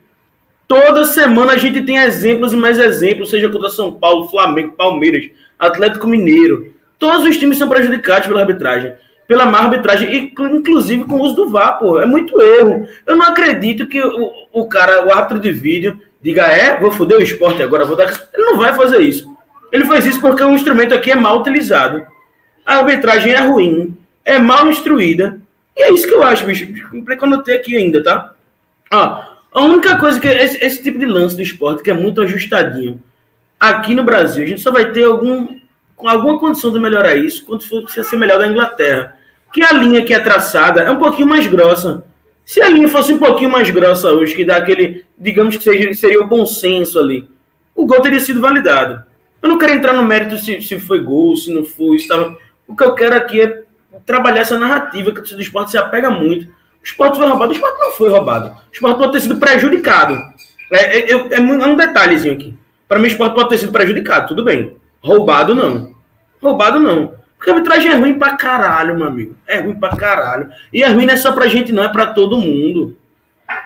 Toda semana a gente tem exemplos e mais exemplos, seja contra São Paulo, Flamengo, Palmeiras, Atlético Mineiro. Todos os times são prejudicados pela arbitragem, pela má arbitragem, inclusive com o uso do VAR, pô. É muito erro. Eu não acredito que o, o cara, o árbitro de vídeo, diga, é, vou foder o esporte agora, vou dar. Ele não vai fazer isso. Ele faz isso porque o instrumento aqui é mal utilizado. A arbitragem é ruim, é mal instruída. E é isso que eu acho, bicho. Quando eu tenho aqui ainda, tá? Ó, a única coisa que. Esse, esse tipo de lance do esporte que é muito ajustadinho. Aqui no Brasil, a gente só vai ter algum, com alguma condição de melhorar isso quando for ser melhor da Inglaterra. Que a linha que é traçada é um pouquinho mais grossa. Se a linha fosse um pouquinho mais grossa hoje, que dá aquele, digamos que seja, seria o bom senso ali, o gol teria sido validado. Eu não quero entrar no mérito se, se foi gol, se não foi. Se tava... O que eu quero aqui é trabalhar essa narrativa que o esporte se apega muito. O esporte foi roubado, o esporte não foi roubado. O esporte pode ter sido prejudicado. É, é, é, é um detalhezinho aqui. Para mim, o esporte pode ter sido prejudicado, tudo bem. Roubado, não. Roubado, não. Porque a arbitragem é ruim pra caralho, meu amigo. É ruim pra caralho. E é ruim não é só pra gente, não, é pra todo mundo.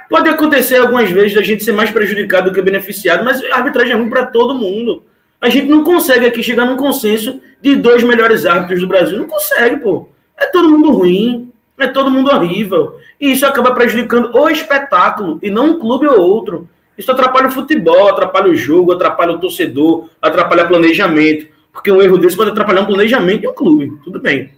Pode acontecer algumas vezes da gente ser mais prejudicado do que beneficiado, mas a arbitragem é ruim pra todo mundo. A gente não consegue aqui chegar num consenso de dois melhores árbitros do Brasil. Não consegue, pô. É todo mundo ruim, é todo mundo horrível. E isso acaba prejudicando o espetáculo e não um clube ou outro. Isso atrapalha o futebol, atrapalha o jogo, atrapalha o torcedor, atrapalha o planejamento. Porque um erro desse pode atrapalhar um planejamento de um clube. Tudo bem.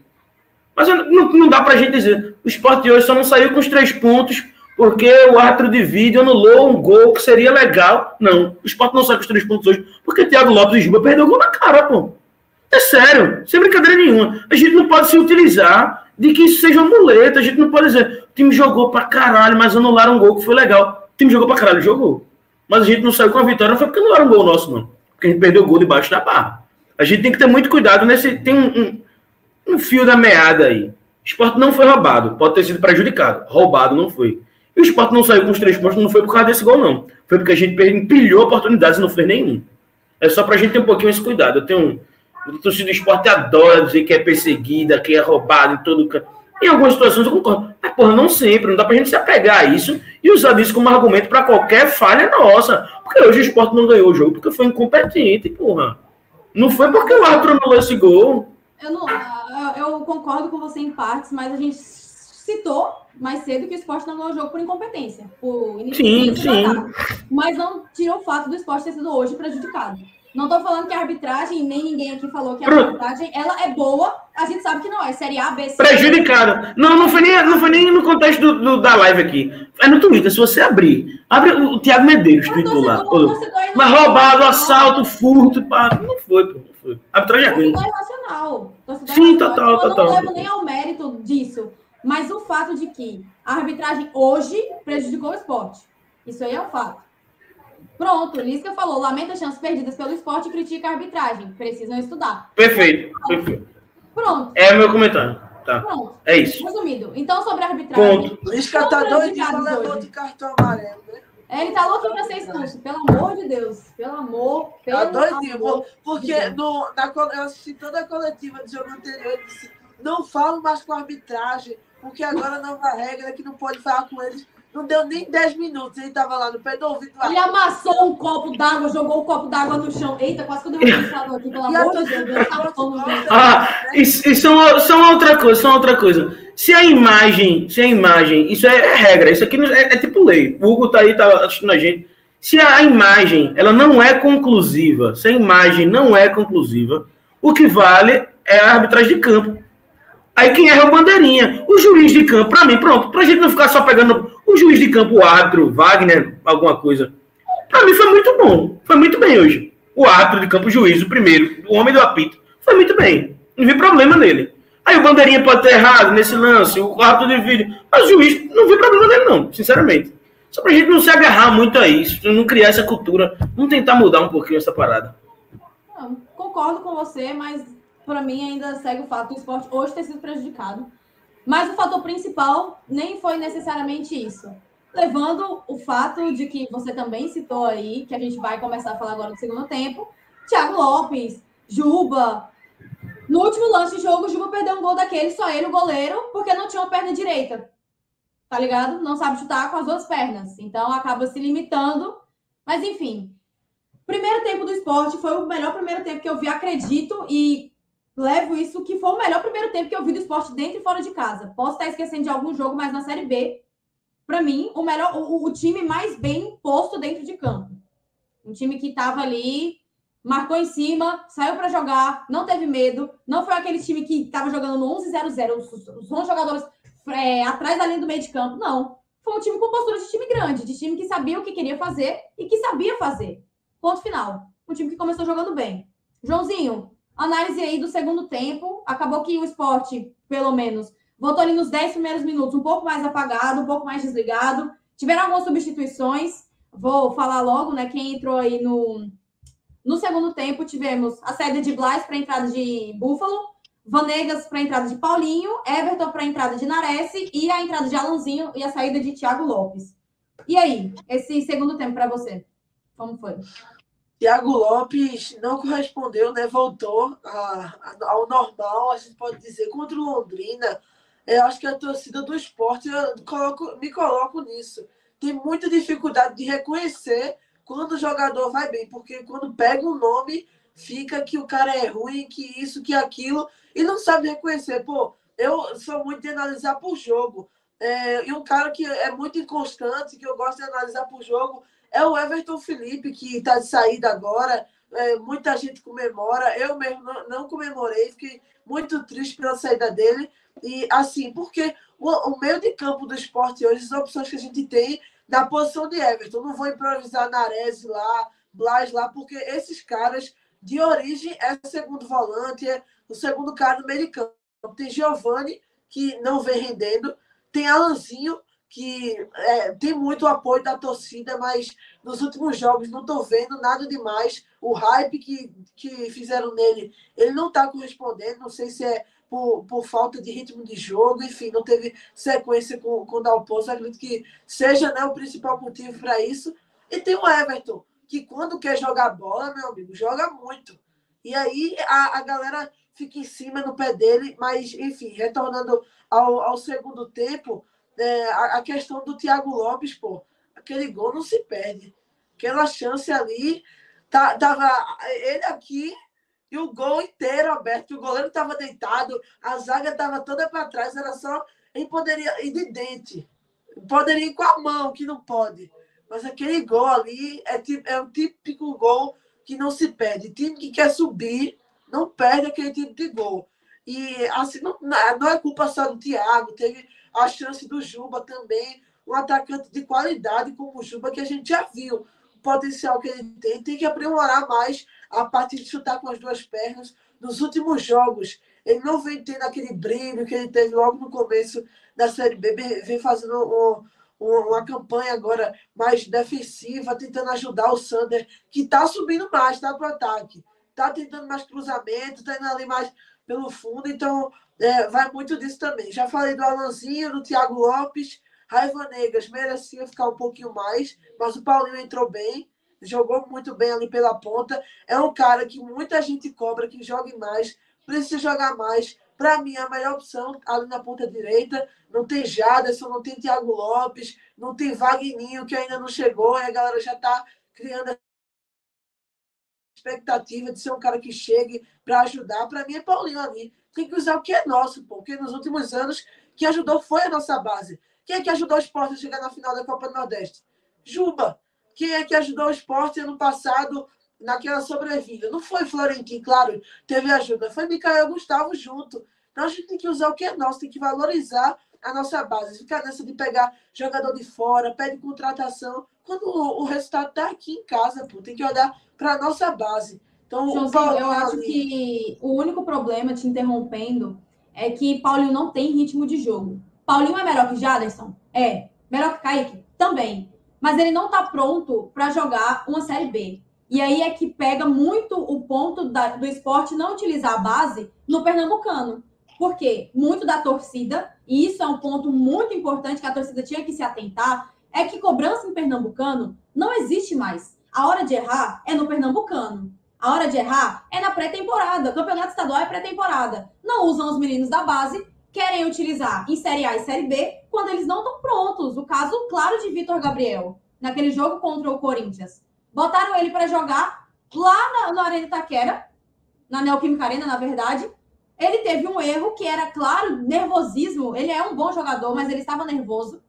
Mas não, não dá pra gente dizer. O esporte hoje só não saiu com os três pontos porque o árbitro de vídeo anulou um gol que seria legal. Não. O esporte não sai com os três pontos hoje porque Thiago Lopes de Juba perdeu o gol na cara, pô. É sério. Sem brincadeira nenhuma. A gente não pode se utilizar de que isso seja uma muleta. A gente não pode dizer o time jogou pra caralho, mas anularam um gol que foi legal. O time jogou pra caralho, jogou. Mas a gente não saiu com a vitória, foi porque anularam um gol nosso, não. Porque a gente perdeu o gol debaixo da barra. A gente tem que ter muito cuidado nesse. Tem um, um, um fio da meada aí. O esporte não foi roubado, pode ter sido prejudicado. Roubado não foi. E o esporte não saiu com os três pontos, não foi por causa desse gol, não. Foi porque a gente empilhou oportunidades e não fez nenhum. É só pra gente ter um pouquinho esse cuidado. Eu tenho um. O torcedor do esporte adora dizer que é perseguida, que é roubado em todo canto. Em algumas situações eu concordo. Mas, porra, não sempre. Não dá pra gente se apegar a isso e usar isso como argumento para qualquer falha nossa. Porque hoje o esporte não ganhou o jogo porque foi incompetente, porra. Não foi porque o árbitro anulou esse gol. Eu, não, eu concordo com você em partes, mas a gente citou mais cedo que o esporte não ganhou o jogo por incompetência. Por sim, sim. Mas não tira o fato do esporte ter sido hoje prejudicado. Não estou falando que a arbitragem, nem ninguém aqui falou que a arbitragem ela é boa. A gente sabe que não é. Série A, B, C. Prejudicada. Não, não foi nem, não foi nem no contexto do, do, da live aqui. É no Twitter. Se você abrir, abre o, Thiago Medeiros tweetou lá. Mas roubado, assalto, furto. Pá. Não foi, pô. Não foi. A arbitragem é ruim. Torcedor é racional. Torcedor Sim, total, total. Eu não levo nem ao mérito disso. Mas o fato de que a arbitragem hoje prejudicou o esporte. Isso aí é um fato. Pronto, Lisca falou, lamenta chances perdidas pelo esporte e critica a arbitragem. Precisam estudar. Perfeito, perfeito. Pronto. É o meu comentário. Tá. Pronto. É isso. Resumido. Então, sobre a arbitragem. Ponto. Lisca tá doidinho, levou de cartão amarelo, né? É, ele tá louco pra ser expulso, pelo amor de Deus. Pelo amor. Tá pelo tá doidinho, amor porque no, na, eu assisti toda a coletiva do jogo anterior e disse: não falo mais com a arbitragem, porque agora a nova regra é que não pode falar com eles não deu nem 10 minutos, ele tava lá no pé do ouvido. Ele amassou um copo d'água, jogou um copo d'água no chão. Eita, quase que eu derrubei o aqui, pelo amor de Deus. Ah, isso, isso é são outra coisa, são outra coisa. Se a imagem, se a imagem, isso é, é regra, isso aqui é, é, tipo lei. O Hugo tá aí, tá assistindo a gente. Se a imagem ela não é conclusiva, se a imagem não é conclusiva, o que vale é a arbitragem de campo. Aí quem erra é o bandeirinha. O juiz de campo, para mim, pronto, pra gente não ficar só pegando o juiz de campo, o árbitro, Wagner, alguma coisa. Para mim foi muito bom. Foi muito bem hoje. O árbitro de campo, o juiz, o primeiro, o homem do apito. Foi muito bem. Não vi problema nele. Aí o bandeirinha pode ter errado nesse lance, o árbitro de vídeo. Mas o juiz, não vi problema nele, não, sinceramente. Só pra gente não se agarrar muito a isso, não criar essa cultura, não tentar mudar um pouquinho essa parada. Não, concordo com você, mas para mim ainda segue o fato do esporte hoje ter sido prejudicado. Mas o fator principal nem foi necessariamente isso. Levando o fato de que você também citou aí, que a gente vai começar a falar agora no segundo tempo, Thiago Lopes, Juba. No último lance de jogo, o Juba perdeu um gol daquele, só ele, o goleiro, porque não tinha uma perna direita. Tá ligado? Não sabe chutar com as duas pernas. Então acaba se limitando. Mas enfim. Primeiro tempo do esporte foi o melhor primeiro tempo que eu vi, acredito, e levo isso que foi o melhor primeiro tempo que eu vi do esporte dentro e fora de casa. Posso estar esquecendo de algum jogo, mas na Série B, para mim, o melhor, o, o, time mais bem posto dentro de campo. Um time que estava ali, marcou em cima, saiu para jogar, não teve medo, não foi aquele time que estava jogando no 11-0-0, os, os 11 jogadores é, atrás da linha do meio de campo. Não. Foi um time com postura de time grande, de time que sabia o que queria fazer e que sabia fazer. Ponto final. Um time que começou jogando bem. Joãozinho, Análise aí do segundo tempo. Acabou que o esporte, pelo menos, voltou ali nos 10 primeiros minutos, um pouco mais apagado, um pouco mais desligado. Tiveram algumas substituições. Vou falar logo, né? Quem entrou aí no, no segundo tempo, tivemos a saída de Blas para a entrada de Búfalo, Vanegas para a entrada de Paulinho, Everton para a entrada de Nares e a entrada de Alanzinho e a saída de Thiago Lopes. E aí, esse segundo tempo para você? Como foi? Tiago Lopes não correspondeu, né? Voltou a, a, ao normal, a gente pode dizer, contra o Londrina. Eu acho que a torcida do esporte, eu coloco, me coloco nisso. Tem muita dificuldade de reconhecer quando o jogador vai bem, porque quando pega um nome, fica que o cara é ruim, que isso, que aquilo, e não sabe reconhecer. Pô, eu sou muito de analisar por jogo. É, e um cara que é muito inconstante, que eu gosto de analisar por jogo, é o Everton Felipe, que está de saída agora. É, muita gente comemora. Eu mesmo não, não, comemorei, fiquei muito triste pela saída dele. E assim, porque o, o, meio de campo do esporte hoje, as opções que a gente tem na posição de Everton. Não vou improvisar Nares lá, Blas lá, porque esses caras, de origem, é segundo volante, é o segundo cara no meio de campo. Tem Giovani, que não vem rendendo. Tem Alanzinho, que é, tem muito apoio da torcida, mas nos últimos jogos não estou vendo nada demais. O hype que, que fizeram nele, ele não está correspondendo. Não sei se é por, por falta de ritmo de jogo, enfim, não teve sequência com, com o Dalpozo. Acredito que seja né, o principal motivo para isso. E tem o Everton, que quando quer jogar bola, meu amigo, joga muito. E aí a, a galera fica em cima no pé dele, mas, enfim, retornando ao, ao segundo tempo é, a, a, questão do Thiago Lopes, pô, aquele gol não se perde. Aquela chance ali, tá, tava ele aqui e o gol inteiro aberto. O goleiro estava deitado, a zaga estava toda para trás, era só. Ele poderia ir de dente, poderia ir com a mão, que não pode. Mas aquele gol ali é, é um típico gol que não se perde. Time que quer subir não perde aquele tipo de gol. E assim, não, não é culpa só do Thiago, teve a chance do Juba também, um atacante de qualidade como o Juba, que a gente já viu o potencial que ele tem, tem que aprimorar mais a parte de chutar com as duas pernas. Nos últimos jogos, ele não vem tendo aquele brilho que ele teve logo no começo da Série B, vem fazendo um, uma campanha agora mais defensiva, tentando ajudar o Sander, que está subindo mais, está para o ataque. Está tentando mais cruzamento, está indo ali mais pelo fundo. Então, é, vai muito disso também. Já falei do Alanzinho, do Thiago Lopes. Raiva Negas merecia ficar um pouquinho mais, mas o Paulinho entrou bem, jogou muito bem ali pela ponta. É um cara que muita gente cobra que jogue mais, precisa jogar mais. Para mim, a melhor opção ali na ponta direita. Não tem Jaderson, não tem Thiago Lopes, não tem Vagninho, que ainda não chegou, e a galera já está criando expectativa de ser um cara que chegue para ajudar. Para mim, é Paulinho ali tem que usar o que é nosso, pô. Porque nos últimos anos, quem ajudou foi a nossa base. Quem é que ajudou o esporte a chegar na final da Copa do Nordeste? Juba. quem é que ajudou o esporte ano passado naquela sobrevida? Não foi Florentino, claro, teve ajuda, foi Micael Gustavo junto. Então a gente tem que usar o que é nosso, tem que valorizar a nossa base. Ficar nessa de pegar jogador de fora, pede contratação, quando o, o resultado está aqui em casa, pô, tem que olhar para a nossa base. Então, Joãozinho, eu acho que o único problema, te interrompendo, é que Paulinho não tem ritmo de jogo. Paulinho é melhor que Jaderson? É. Melhor que Kaique? Também. Mas ele não está pronto para jogar uma Série B. E aí é que pega muito o ponto da, do esporte não utilizar a base no Pernambucano. Porque muito da torcida, e isso é um ponto muito importante que a torcida tinha que se atentar, é que cobrança em Pernambucano não existe mais. A hora de errar é no Pernambucano. A hora de errar é na pré-temporada. Campeonato estadual é pré-temporada. Não usam os meninos da base, querem utilizar em Série A e Série B quando eles não estão prontos. O caso claro de Vitor Gabriel, naquele jogo contra o Corinthians. Botaram ele para jogar lá na, na Arena Itaquera, na Neoquímica Arena, na verdade. Ele teve um erro que era, claro, nervosismo. Ele é um bom jogador, mas ele estava nervoso.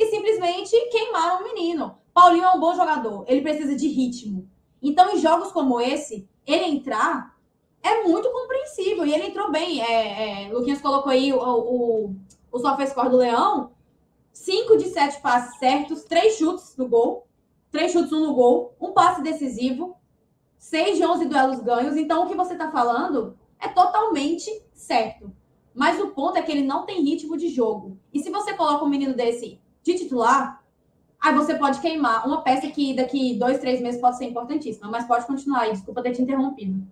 E simplesmente queimaram o menino. Paulinho é um bom jogador, ele precisa de ritmo. Então, em jogos como esse, ele entrar é muito compreensível. E ele entrou bem. É, é, Luquinhas colocou aí o, o, o score do Leão. Cinco de sete passes certos, três chutes no gol. Três chutes, um no gol. Um passe decisivo. Seis de onze duelos ganhos. Então, o que você está falando é totalmente certo. Mas o ponto é que ele não tem ritmo de jogo. E se você coloca um menino desse de titular, Aí você pode queimar uma peça que daqui dois, três meses pode ser importantíssima, mas pode continuar aí. Desculpa ter te interrompido.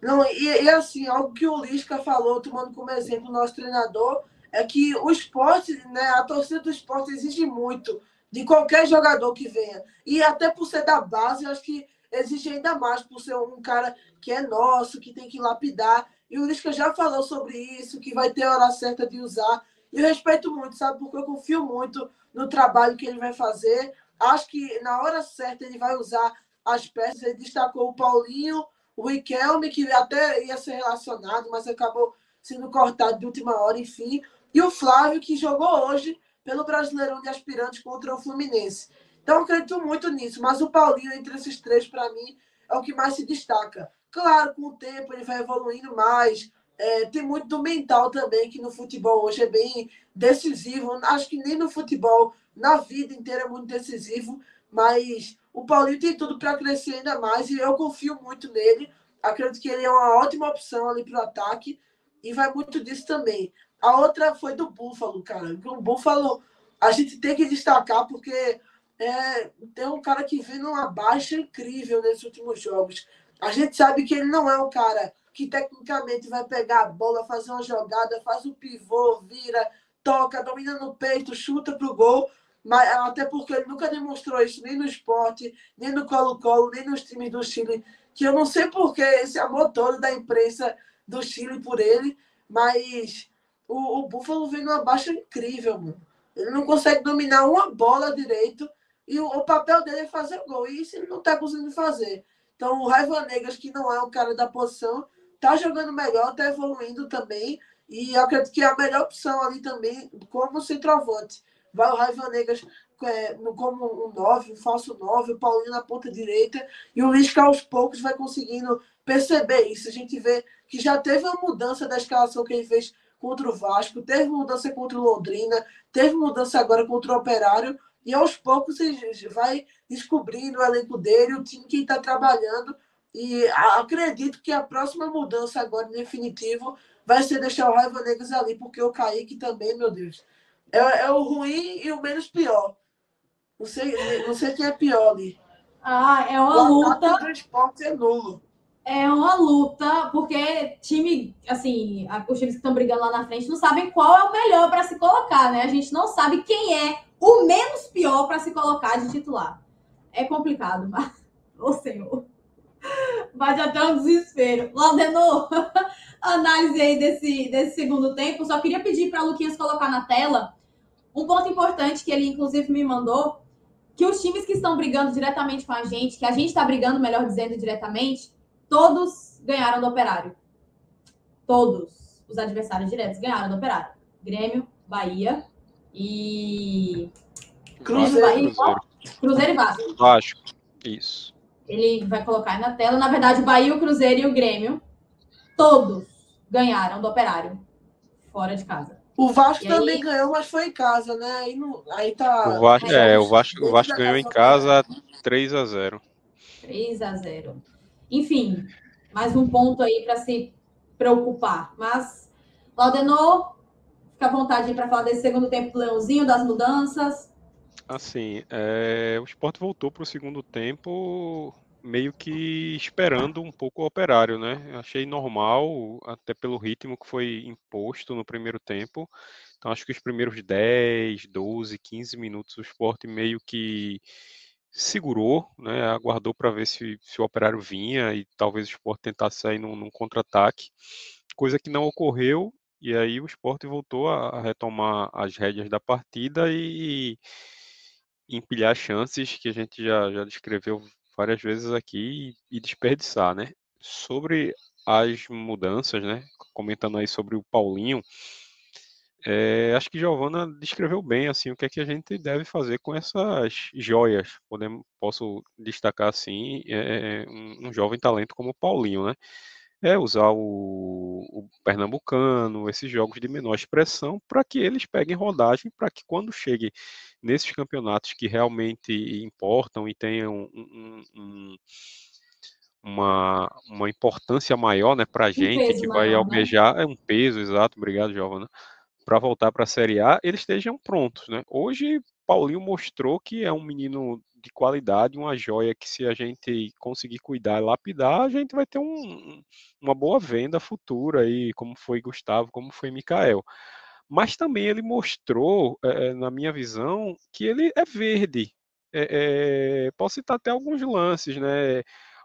Não, e, e assim, algo que o Lisca falou, tomando como exemplo o nosso treinador, é que o esporte, né, a torcida do esporte exige muito de qualquer jogador que venha. E até por ser da base, acho que exige ainda mais por ser um cara que é nosso, que tem que lapidar. E o Lisca já falou sobre isso, que vai ter a hora certa de usar. E eu respeito muito, sabe? Porque eu confio muito no trabalho que ele vai fazer. Acho que na hora certa ele vai usar as peças. Ele destacou o Paulinho, o Riquelme, que até ia ser relacionado, mas acabou sendo cortado de última hora, enfim. E o Flávio, que jogou hoje pelo Brasileirão de Aspirantes contra o Fluminense. Então, acredito muito nisso. Mas o Paulinho, entre esses três, para mim, é o que mais se destaca. Claro, com o tempo ele vai evoluindo mais, é, tem muito do mental também, que no futebol hoje é bem decisivo. Acho que nem no futebol, na vida inteira é muito decisivo, mas o Paulinho tem tudo para crescer ainda mais e eu confio muito nele. Acredito que ele é uma ótima opção ali para o ataque e vai muito disso também. A outra foi do Búfalo, cara. O Búfalo a gente tem que destacar porque é, tem um cara que vem numa baixa incrível nesses últimos jogos. A gente sabe que ele não é um cara que tecnicamente vai pegar a bola, fazer uma jogada, faz o pivô, vira, toca, domina no peito, chuta pro gol. Mas, até porque ele nunca demonstrou isso nem no esporte, nem no Colo-Colo, nem nos times do Chile. Que eu não sei porquê esse amor todo da imprensa do Chile por ele, mas o, o Buffalo vem numa baixa incrível, mano. Ele não consegue dominar uma bola direito e o, o papel dele é fazer gol. E isso ele não está conseguindo fazer. Então, o Raiva Negas, que não é um cara da posição, tá jogando melhor, tá evoluindo também. E acredito que é a melhor opção ali também, como centroavante. Vai o Raiva Negas é, como um 9, um falso 9, o Paulinho na ponta direita. E o Lisca, aos poucos, vai conseguindo perceber isso. A gente vê que já teve uma mudança da escalação que ele fez contra o Vasco, teve mudança contra o Londrina, teve mudança agora contra o Operário. E aos poucos você vai descobrindo o elenco dele, o time que está trabalhando e acredito que a próxima mudança agora, em definitivo, vai ser deixar o Raiva Negras ali, porque o Kaique também, meu Deus, é, é o ruim e o menos pior. Não sei, não sei quem é pior ali. Ah, é uma o luta. O transporte é nulo. É uma luta, porque time, assim, os times que estão brigando lá na frente não sabem qual é o melhor para se colocar, né? A gente não sabe quem é o menos pior para se colocar de titular. É complicado, mas. Ô, Senhor. Bate até um desespero. Laudenor, análise aí desse, desse segundo tempo. Só queria pedir para o Luquinhas colocar na tela um ponto importante que ele, inclusive, me mandou. Que os times que estão brigando diretamente com a gente, que a gente está brigando, melhor dizendo, diretamente, todos ganharam do operário. Todos os adversários diretos ganharam do operário. Grêmio, Bahia e. Cruzeiro. Bahia, Cruzeiro e Vasco. Vasco, isso. Ele vai colocar aí na tela. Na verdade, o Bahia, o Cruzeiro e o Grêmio, todos ganharam do Operário, fora de casa. O Vasco E também aí- ganhou, mas foi em casa, né? Aí, não, aí tá. O Vasco, é, é, o Vasco, o Vasco ganhou em casa 3 a 0 3 a 0. Enfim, mais um ponto aí para se preocupar. Mas, Laudenor, fica à vontade para falar desse segundo tempo do Leãozinho, das mudanças. Assim, é, o Sport voltou para o segundo tempo meio que esperando um pouco o operário, né? Achei normal, até pelo ritmo que foi imposto no primeiro tempo. Então, acho que os primeiros 10, 12, 15 minutos o Sport meio que segurou, né? Aguardou para ver se, se o operário vinha e talvez o Sport tentasse sair num, num contra-ataque, coisa que não ocorreu. E aí o Sport voltou a, a retomar as rédeas da partida e empilhar chances que a gente já, já descreveu várias vezes aqui e, desperdiçar, né? Sobre as mudanças, né? Comentando aí sobre o Paulinho, é, acho que Giovana descreveu bem assim o que é que a gente deve fazer com essas joias. Podemos, posso destacar assim é, um, um jovem talento como o Paulinho, né? É usar o, o pernambucano, esses jogos de menor expressão, para que eles peguem rodagem, para que quando chegue nesses campeonatos que realmente importam e tenham um, um, um, uma, uma importância maior né, para a gente, que vai maior, né? almejar, é um peso, exato, obrigado, Giovana, para voltar para a Série A, eles estejam prontos. Né? Hoje, Paulinho mostrou que é um menino de qualidade, uma joia que se a gente conseguir cuidar e lapidar, a gente vai ter um, uma boa venda futura aí, como foi Gustavo, como foi Mikael. Mas também ele mostrou, eh, na minha visão, que ele é verde. É, é, posso citar até alguns lances, né?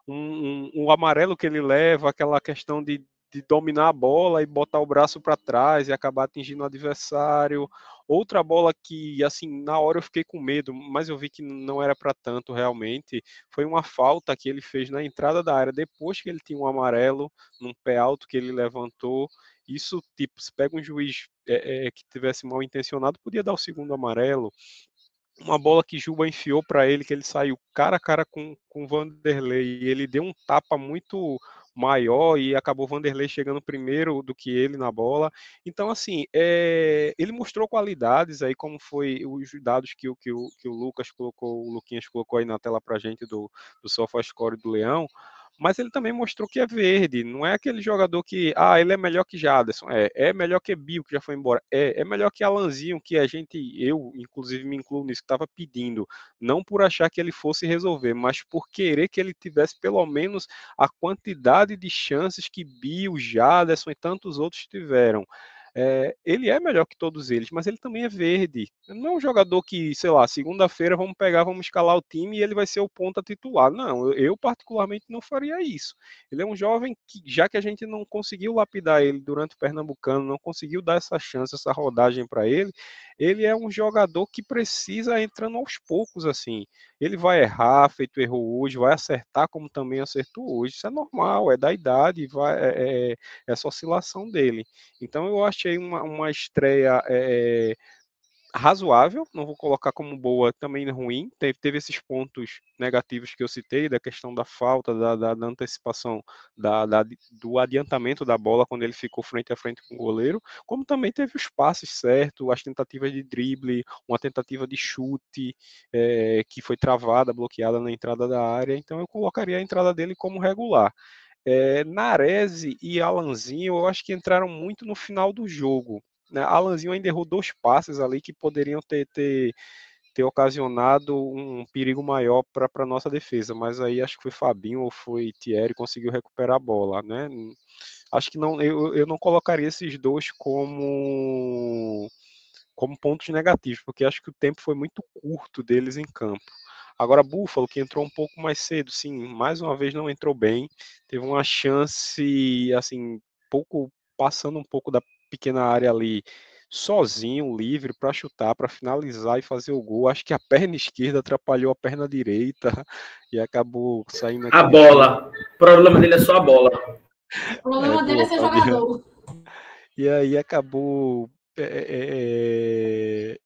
Um, um, um amarelo que ele leva, aquela questão de, de dominar a bola e botar o braço para trás e acabar atingindo o adversário. Outra bola que, assim, na hora eu fiquei com medo, mas eu vi que não era para tanto realmente. Foi uma falta que ele fez na entrada da área, depois que ele tinha um amarelo, num pé alto que ele levantou. Isso, tipo, se pega um juiz é, é, que tivesse mal intencionado, podia dar o segundo amarelo. Uma bola que Juba enfiou para ele, que ele saiu cara a cara com, com Vanderlei, e ele deu um tapa muito maior e acabou Vanderlei chegando primeiro do que ele na bola. Então, assim, é, ele mostrou qualidades aí, como foi os dados que, o- que, que o Lucas colocou, o Luquinhas colocou aí na tela pra gente do, do SofaScore do Leão. Mas ele também mostrou que é verde, não é aquele jogador que, ah, ele é melhor que Jaderson, é, é melhor que Bio, que já foi embora, é, é melhor que Alanzinho, que a gente, eu, inclusive, me incluo nisso, estava pedindo, não por achar que ele fosse resolver, mas por querer que ele tivesse pelo menos a quantidade de chances que Bio, Jaderson e tantos outros tiveram. É, ele é melhor que todos eles, mas ele também é verde. Não é um jogador que, sei lá, segunda-feira vamos pegar, vamos escalar o time e ele vai ser o ponta titular. Não, eu, particularmente não faria isso. Ele é um jovem que, já que a gente não conseguiu lapidar ele durante o Pernambucano, não conseguiu dar essa chance, essa rodagem para ele, ele é um jogador que precisa entrando aos poucos, assim. Ele vai errar, feito errou hoje, vai acertar como também acertou hoje. Isso é normal, é da idade, vai, é, é essa oscilação dele. Então eu achei uma, uma estreia é, razoável, não vou colocar como boa, também ruim. Teve, teve esses pontos negativos que eu citei, da questão da falta, da, da, da antecipação, da, da, do adiantamento da bola quando ele ficou frente a frente com o goleiro, como também teve os passes certos, as tentativas de drible, uma tentativa de chute é, que foi travada, bloqueada na entrada da área. Então eu colocaria a entrada dele como regular. É, Narese e Alanzinho, eu acho que entraram muito no final do jogo. Né? Alanzinho ainda errou dois passes ali que poderiam ter, ter, ter ocasionado um perigo maior para a nossa defesa, mas aí acho que foi Fabinho ou foi Thierry conseguiu recuperar a bola, né? Acho que não, eu, eu não colocaria esses dois como como pontos negativos, porque acho que o tempo foi muito curto deles em campo. Agora, Buffalo, que entrou um pouco mais cedo, sim, mais uma vez não entrou bem, teve uma chance, assim, pouco passando um pouco da pequena área ali, sozinho, livre, para chutar, para finalizar e fazer o gol. Acho que a perna esquerda atrapalhou a perna direita e acabou saindo. A bola. O problema dele é só a bola. O problema É, dele é ser jogador. E aí acabou é, é, é,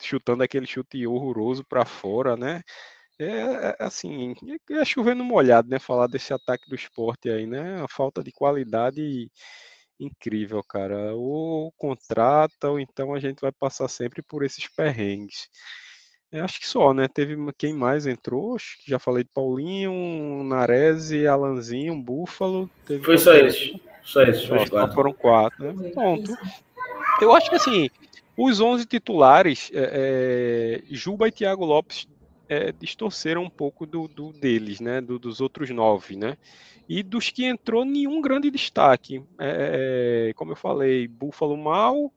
chutando aquele chute horroroso para fora, né? É, é assim, é chovendo molhado, né? Falar desse ataque do esporte aí, né? A falta de qualidade incrível, cara. Ou contrata, ou então a gente vai passar sempre por esses perrengues. Eu acho que só, né? Teve quem mais entrou? Acho que já falei de Paulinho, Narese, Alanzinho, Búfalo. Foi só isso. Só isso. Só, quatro. foram quatro, né? Pronto. Eu acho que assim, os 11 titulares, é, é, Juba e Thiago Lopes é, distorceram um pouco do, do deles, né? Do, dos outros nove, né? E dos que entrou, nenhum grande destaque. É, é como eu falei, Búfalo mal,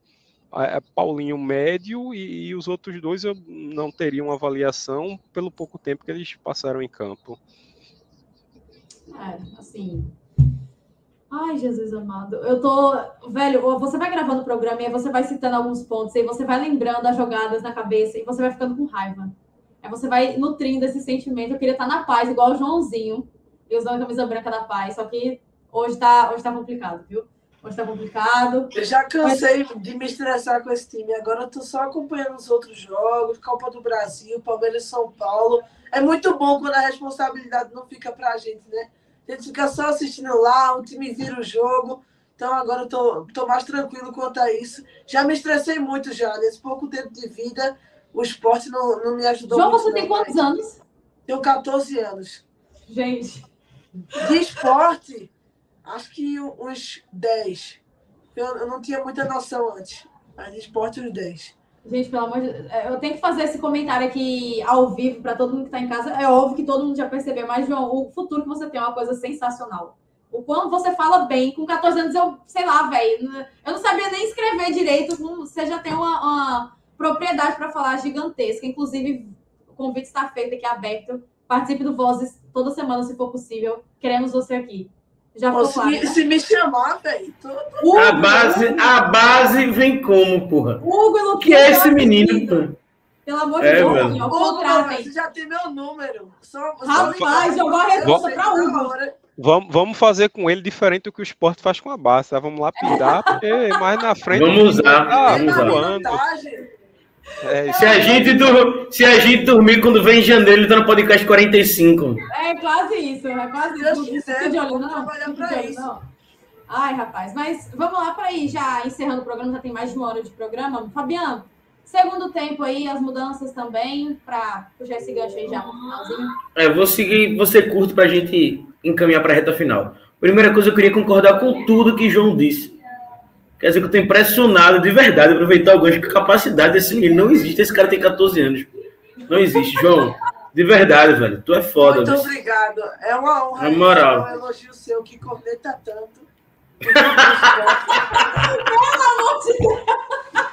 Paulinho médio e, e, os outros dois eu não teria uma avaliação pelo pouco tempo que eles passaram em campo. É, assim. Ai, Jesus amado. Eu tô. Velho, você vai gravando o programa e você vai citando alguns pontos, e você vai lembrando as jogadas na cabeça e você vai ficando com raiva. Aí você vai nutrindo esse sentimento. Eu queria estar na paz, igual o Joãozinho, e usando a camisa branca da paz. Só que hoje tá, hoje tá complicado, viu? Hoje tá complicado. Eu já cansei Mas... de me estressar com esse time. Agora eu tô só acompanhando os outros jogos, Copa do Brasil, Palmeiras e São Paulo. É muito bom quando a responsabilidade não fica pra gente, né? A gente fica só assistindo lá, o time vira o jogo. Então agora eu tô, tô mais tranquilo quanto a isso. Já me estressei muito já. Nesse pouco tempo de vida, o esporte não, não me ajudou João, muito. você tem quantos anos? Tenho 14 anos. Gente. De esporte, acho que uns 10. Eu, eu não tinha muita noção antes. Mas de esporte, uns 10. Gente, pelo amor de Deus, é, eu tenho que fazer esse comentário aqui ao vivo para todo mundo que está em casa. É óbvio que todo mundo já percebeu, mas, João, o futuro que você tem é uma coisa sensacional. O quanto você fala bem, com 14 anos, eu, sei lá, velho, eu não sabia nem escrever direito. Você já tem uma, uma propriedade para falar gigantesca. Inclusive, o convite está feito aqui aberto. Participe do Vozes toda semana, se for possível. Queremos você aqui. Já Pô, se, me, se me chamar, velho. A base, a base vem como, porra? Hugo que é esse menino? Pelo amor de é, Deus, Hugo, você já tem meu número. Só, Rapaz, jogou a resposta pra Hugo. Vamos, vamos fazer com ele diferente do que o esporte faz com a base, tá? Vamos lapidar, porque mais na frente. Vamos usar. Tá vamos usar. É, se, a gente dur... se a gente dormir quando vem em janeiro, ele tá no podcast 45. É quase isso, é quase isso. Quiser, de olho, não. Pra isso. Não. Ai, rapaz, mas vamos lá para ir já encerrando o programa, já tem mais de uma hora de programa. Fabiano, segundo tempo aí, as mudanças também, para puxar esse gancho aí já no finalzinho. É, vou seguir, você curto para a gente encaminhar para a reta final. Primeira coisa, eu queria concordar com tudo que João disse. Quer dizer que eu tô impressionado de verdade, aproveitar o gancho, que capacidade desse menino não existe. Esse cara tem 14 anos. Não existe, João. De verdade, velho. Tu é foda. Muito viu? obrigado. É uma honra. É moral. É um elogio seu que corneta tanto.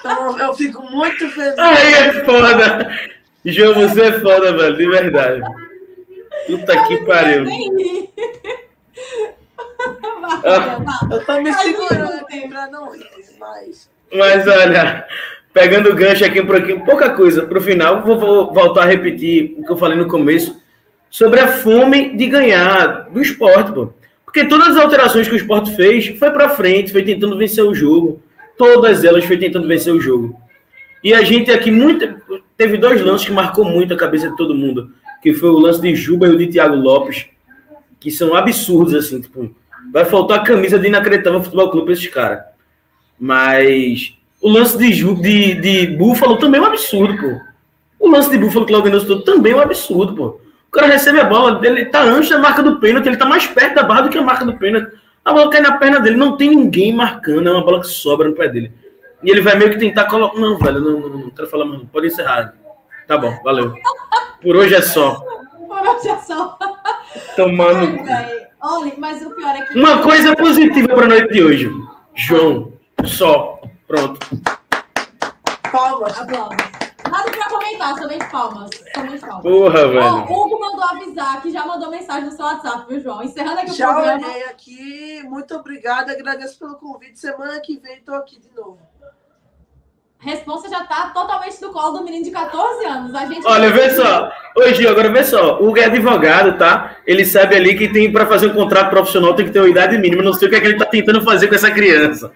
então eu fico muito feliz. Aí é foda. João, você é foda, velho. De verdade. Puta que pariu. Eu tô me segurando aqui pra não rir mais. Mas olha, pegando o gancho aqui um pouquinho, pouca coisa para o final, vou, vou, voltar a repetir o que eu falei no começo sobre a fome de ganhar do esporte, pô. Porque todas as alterações que o esporte fez foi para frente, foi tentando vencer o jogo. Todas elas foi tentando vencer o jogo. E a gente aqui muito, teve dois lances que marcou muito a cabeça de todo mundo, que foi o lance de Juba e o de Thiago Lopes, que são absurdos assim, tipo, Vai faltar a camisa de inacreditável futebol clube pra esses caras. Mas o lance de, de, de Búfalo também é um absurdo, pô. O lance de Búfalo que logo também é um absurdo, pô. O cara recebe a bola, ele tá antes da marca do pênalti, ele tá mais perto da barra do que a marca do pênalti. A bola cai na perna dele, não tem ninguém marcando, é uma bola que sobra no pé dele. E ele vai meio que tentar colocar. Não, velho, não, não, não quero falar mais. Pode encerrar. Tá bom, valeu. Por hoje é só. Por hoje é só. Tomando. Ai, Olha, mas o pior é que. Uma coisa positiva para a noite de hoje. João, só. Pronto. Palmas. Aplausos. Nada para comentar, somente palmas. Somente palmas. Porra, velho. o Hugo mandou avisar que já mandou mensagem no seu WhatsApp, viu, João? Encerrando aqui já o programa. Já olhei aqui. Muito obrigada. Agradeço pelo convite. Semana que vem estou aqui de novo. Responsa já tá totalmente do colo do menino de 14 anos. A gente Olha, vê só. Hoje, agora vê só, o Hugo é advogado, tá? Ele sabe ali que tem para fazer um contrato profissional tem que ter uma idade mínima. Não sei o que, é que ele tá tentando fazer com essa criança.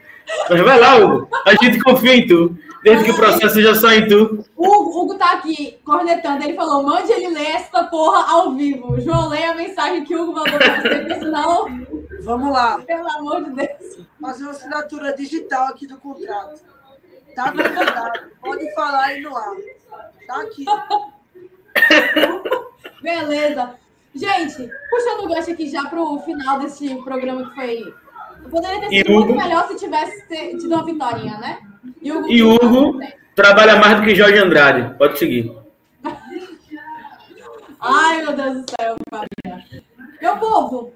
Mas vai lá, Hugo. A gente confia em tu. Desde que o processo seja só em tu. O Hugo, Hugo tá aqui cornetando. Ele falou: mande ele ler essa porra ao vivo. João, leia a mensagem que o Hugo mandou pra você, porque senão. Vamos lá. Pelo amor de Deus. Fazer uma assinatura digital aqui do contrato. Tá verdade. Pode falar aí no ar. Tá aqui. Beleza. Gente, puxando o gancho aqui já pro final desse programa que foi. Poderia ter sido muito melhor se tivesse tido uma vitória, né? E Hugo, e Hugo trabalha mais do que Jorge Andrade. Pode seguir. Ai, meu Deus do céu, Meu povo,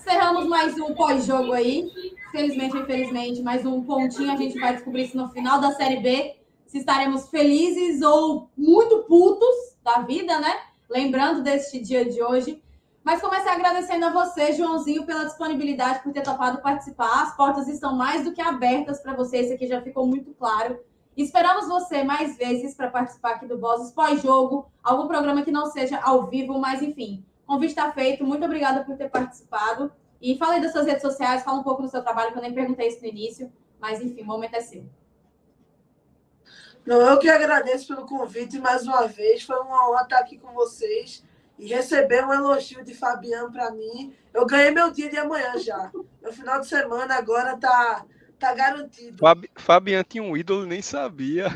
encerramos mais um pós-jogo aí. Felizmente infelizmente, mais um pontinho. A gente vai descobrir se no final da Série B se estaremos felizes ou muito putos da vida, né? Lembrando deste dia de hoje. Mas começar agradecendo a você, Joãozinho, pela disponibilidade, por ter topado participar. As portas estão mais do que abertas para você, isso aqui já ficou muito claro. Esperamos você mais vezes para participar aqui do Bosses pós-jogo, algum programa que não seja ao vivo, mas enfim, convite está feito. Muito obrigada por ter participado. E fala aí das suas redes sociais, fala um pouco do seu trabalho, que eu nem perguntei isso no início, mas enfim, o momento é seu. Não, eu que agradeço pelo convite mais uma vez. Foi uma honra estar aqui com vocês e receber um elogio de Fabiano para mim. Eu ganhei meu dia de amanhã já. Meu final de semana agora tá, tá garantido. Fabi, Fabiano tinha um ídolo, nem sabia.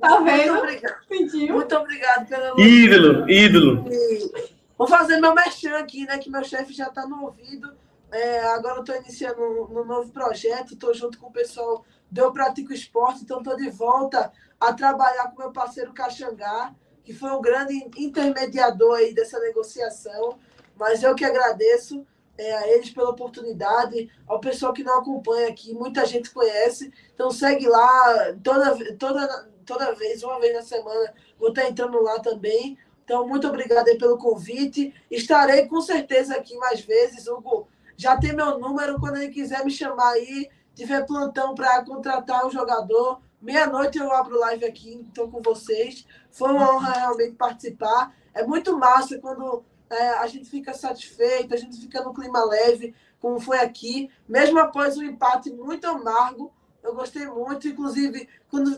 Tá vendo? Muito obrigado, Muito obrigado pelo elogio. Ídolo, ídolo. E vou fazer meu merchan aqui, né? Que meu chefe já está no ouvido. É, agora eu estou iniciando um, um, novo projeto, estou junto com o pessoal do Eu Pratico Esporte, então estou de volta a trabalhar com meu parceiro Caxangá que foi um grande intermediador aí dessa negociação. Mas eu que agradeço é, a eles pela oportunidade, ao pessoal que não acompanha aqui, muita gente conhece. Então segue lá, toda, toda, toda vez, uma vez na semana, vou estar entrando lá também. Então, muito obrigado pelo convite. Estarei com certeza aqui mais vezes. Hugo já tem meu número quando ele quiser me chamar aí, tiver plantão para contratar um jogador Meia-noite eu abro live aqui, estou com vocês. Foi uma honra realmente participar. É muito massa quando é, a gente fica satisfeito, a gente fica no clima leve, como foi aqui. Mesmo após um empate muito amargo, eu gostei muito. Inclusive, quando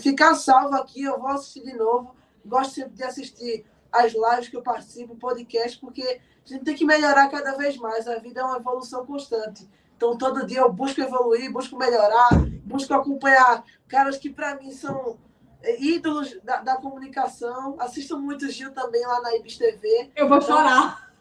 ficar salvo aqui, eu vou assistir de novo. Gosto sempre de assistir as lives que eu participo, podcast, porque a gente tem que melhorar cada vez mais. A vida é uma evolução constante. Então, todo dia eu busco evoluir, busco melhorar, busco acompanhar caras que, para mim, são é, ídolos da, da, comunicação. Assisto muito Gil também lá na Ibis TV. Eu vou então, chorar.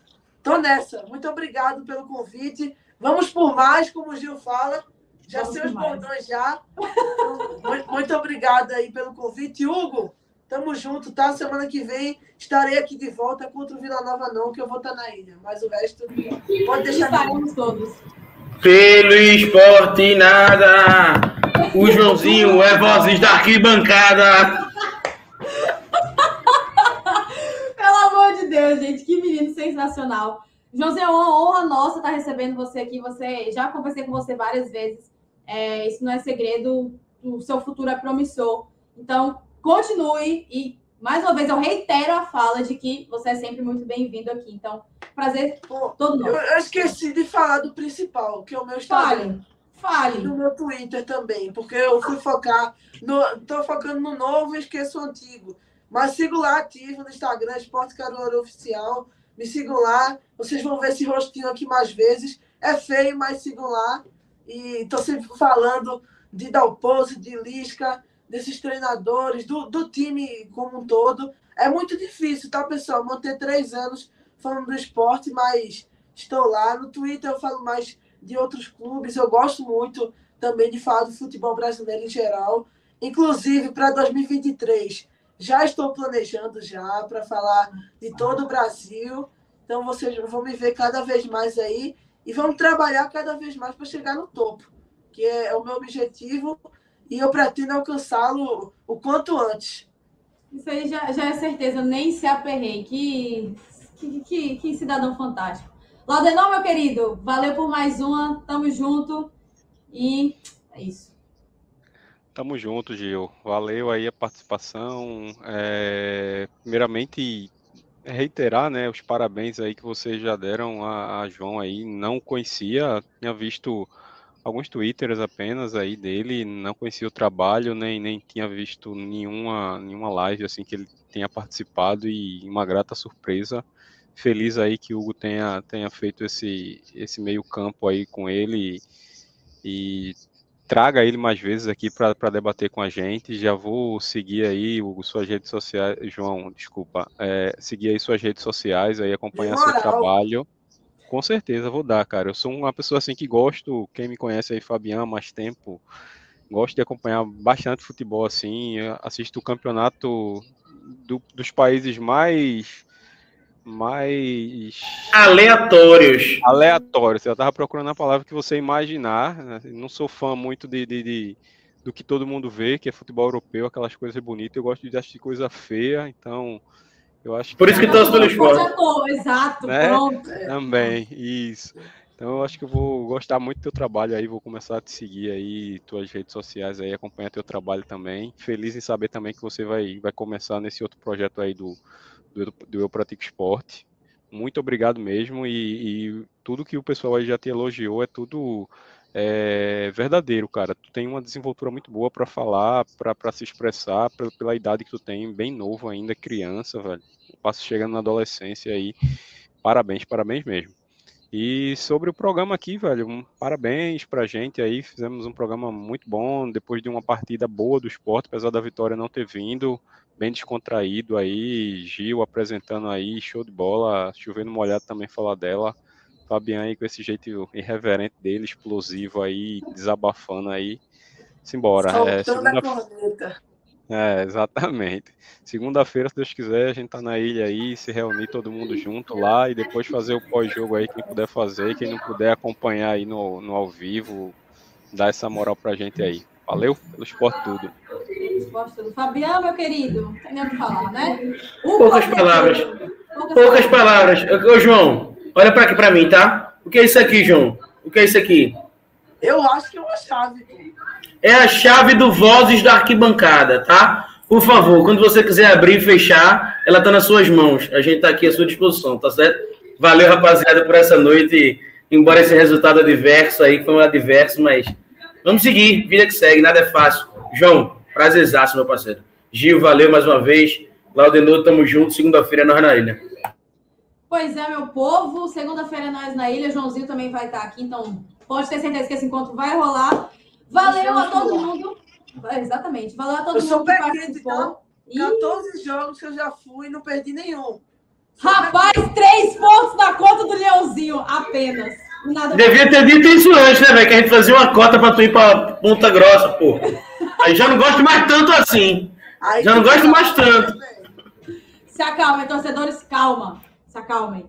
Tô nessa. Muito obrigado pelo convite. Vamos por mais, como o Gil fala. Já sei os bordões já. Então, muito, muito obrigado aí pelo convite. Hugo, tamo junto, tá? Semana que vem estarei aqui de volta contra o Vila Nova não, que eu vou estar na ilha. Mas o resto pode deixar. Estaremos todos. Pelo esporte nada. O Joãozinho é vozes da arquibancada. Pelo amor de Deus, gente, que menino sensacional. Joãozinho, é uma honra nossa estar recebendo você aqui. Você já conversei com você várias vezes. É, isso não é segredo. O seu futuro é promissor. Então, continue e mais uma vez, eu reitero a fala de que você é sempre muito bem-vindo aqui. Então, prazer Pô, todo nosso. Eu, esqueci de falar do principal, que é o meu Instagram. Fale, fale. No meu Twitter também, porque eu fui focar, no, tô focando no novo e esqueço o antigo. Mas sigo lá ativo no Instagram, Esporte Caruaru Oficial. Me sigam lá. Vocês vão ver esse rostinho aqui mais vezes. É feio, mas sigam lá. E estou sempre falando de Dalpose, de Lisca, desses treinadores, do, do time como um todo. É muito difícil, tá, pessoal? Manter três anos falando do esporte, mas estou lá. No Twitter eu falo mais de outros clubes. Eu gosto muito também de falar do futebol brasileiro em geral. Inclusive, para 2023, já estou planejando já para falar de todo o Brasil. Então, vocês vão me ver cada vez mais aí e vamos trabalhar cada vez mais para chegar no topo, que é o meu objetivo e eu pretendo alcançá-lo o quanto antes. Isso aí já, já é certeza, nem se aperrei. Que, que, que, que cidadão fantástico. Laudenor, meu querido, valeu por mais uma, tamo junto e é isso. Tamo junto, Gil. Valeu aí a participação. É, primeiramente, reiterar, né, os parabéns aí que vocês já deram a, a João aí. Não conhecia, tinha visto alguns twitters apenas aí dele, não conhecia o trabalho, nem, nem tinha visto nenhuma, nenhuma live assim que ele tenha participado e uma grata surpresa. Feliz aí que o Hugo tenha, tenha feito esse, esse meio campo aí com ele e, e traga ele mais vezes aqui para debater com a gente. Já vou seguir aí o, suas redes sociais, João, desculpa, é, seguir aí suas redes sociais, aí acompanhar seu trabalho. Com certeza, vou dar, cara. Eu sou uma pessoa assim que gosto, quem me conhece aí, Fabiano, há mais tempo, gosto de acompanhar bastante futebol assim, assisto o campeonato do, dos países mais mais aleatórios. Aleatórios. Eu tava procurando a palavra que você imaginar. Né? Não sou fã muito de, de, de, do que todo mundo vê, que é futebol europeu, aquelas coisas bonitas. Eu gosto de assistir coisa feia, então eu acho Por isso que torço pelo esporte. Exato, né? pronto. Também, isso. Então eu acho que eu vou gostar muito do teu trabalho aí, vou começar a te seguir aí, tuas redes sociais aí, acompanhar teu trabalho também. Feliz em saber também que você vai, vai começar nesse outro projeto aí do, do, do Eu Pratico Esporte. Muito obrigado mesmo e, e tudo que o pessoal aí já te elogiou é tudo é, verdadeiro, cara. Tu tem uma desenvoltura muito boa para falar, para se expressar, pela, pela, idade que tu tem, bem novo ainda, criança, velho. Passo chegando na adolescência aí. Parabéns, parabéns mesmo. E sobre o programa aqui, velho, um parabéns pra gente aí. Fizemos um programa muito bom, depois de uma partida boa do esporte, apesar da vitória não ter vindo, bem descontraído aí. Gil apresentando aí, show de bola. Chovendo molhado também falar dela. Fabian aí com esse jeito irreverente dele, explosivo aí, desabafando aí. Simbora. É, segunda... é, exatamente. Segunda-feira, se Deus quiser, a gente tá na ilha aí, se reunir todo mundo junto lá e depois fazer o pós-jogo aí, quem puder fazer, quem não puder acompanhar aí no, no ao vivo, dar essa moral pra gente aí. Valeu pelo esporte tudo. Esporte tudo. Fabiano, meu querido, tem nem o que falar, né? Poucas palavras. Poucas, Poucas palavras. palavras. Ô, João, Olha para aqui para mim, tá? O que é isso aqui, João? O que é isso aqui? Eu acho que é uma chave. É a chave do Vozes da arquibancada, tá? Por favor, quando você quiser abrir e fechar, ela tá nas suas mãos. A gente tá aqui à sua disposição, tá certo? Valeu, rapaziada, por essa noite. Embora esse resultado adverso aí, foi um adverso, mas vamos seguir. Vida que segue, nada é fácil. João, prazerzaço, meu parceiro. Gil, valeu mais uma vez. Laudenor, tamo junto. Segunda-feira nós na ilha. Pois é, meu povo. Segunda-feira é nós na ilha. Joãozinho também vai estar aqui, então pode ter certeza que esse encontro vai rolar. Valeu a todo mundo. Exatamente. Valeu a todo eu mundo que participou. Então, 14 jogos que eu já fui e não perdi nenhum. Rapaz, três pontos na conta do Leãozinho, apenas. Nada Devia ter dito isso antes, né, velho? Que a gente fazia uma cota pra tu ir pra Ponta Grossa, pô. Aí já não gosto mais tanto assim. Aí já não gosto mais tanto. Se acalma, torcedores, calma se acalmem.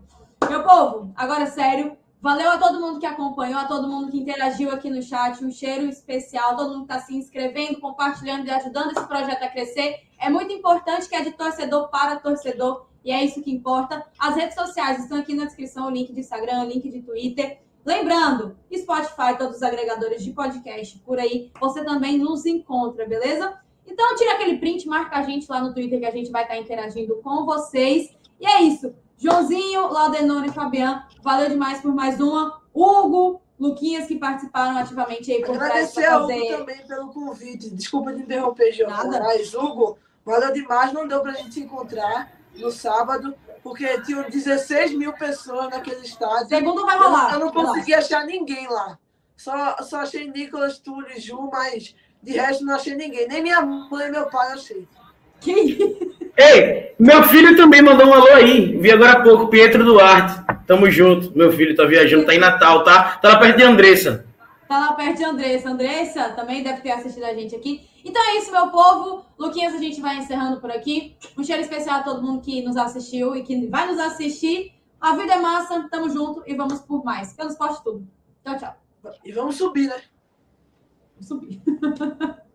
Meu povo, agora sério. Valeu a todo mundo que acompanhou, a todo mundo que interagiu aqui no chat. Um cheiro especial, todo mundo que está se inscrevendo, compartilhando e ajudando esse projeto a crescer. É muito importante que é de torcedor para torcedor e é isso que importa. As redes sociais estão aqui na descrição: o link de Instagram, o link de Twitter. Lembrando, Spotify, todos os agregadores de podcast por aí, você também nos encontra, beleza? Então, tira aquele print, marca a gente lá no Twitter que a gente vai estar interagindo com vocês. E é isso. Joãozinho, Laudenor e Fabiano, valeu demais por mais uma. Hugo, Luquinhas, que participaram ativamente aí por Agradecer trás. Agradecer fazer... Hugo também pelo convite. Desculpa te interromper, João. Mas, Hugo, valeu demais. Não deu para a gente se encontrar no sábado, porque tinham 16 mil pessoas naquele estádio. Segundo vai rolar. Eu, eu não consegui achar ninguém lá. Só, só achei Nicolas, Túlio e Ju, mas de resto não achei ninguém. Nem minha mãe e meu pai achei. Que Ei, meu filho também mandou um alô aí. Vi agora há pouco, Pietro Duarte. Tamo junto. Meu filho tá viajando, tá em Natal, tá? Tá lá perto de Andressa. Tá lá perto de Andressa. Andressa também deve ter assistido a gente aqui. Então é isso, meu povo. Luquinhas, a gente vai encerrando por aqui. Um cheiro especial a todo mundo que nos assistiu e que vai nos assistir. A vida é massa, tamo junto e vamos por mais. Pelo esporte tudo. Tchau, tchau. E vamos subir, né? Vamos subir.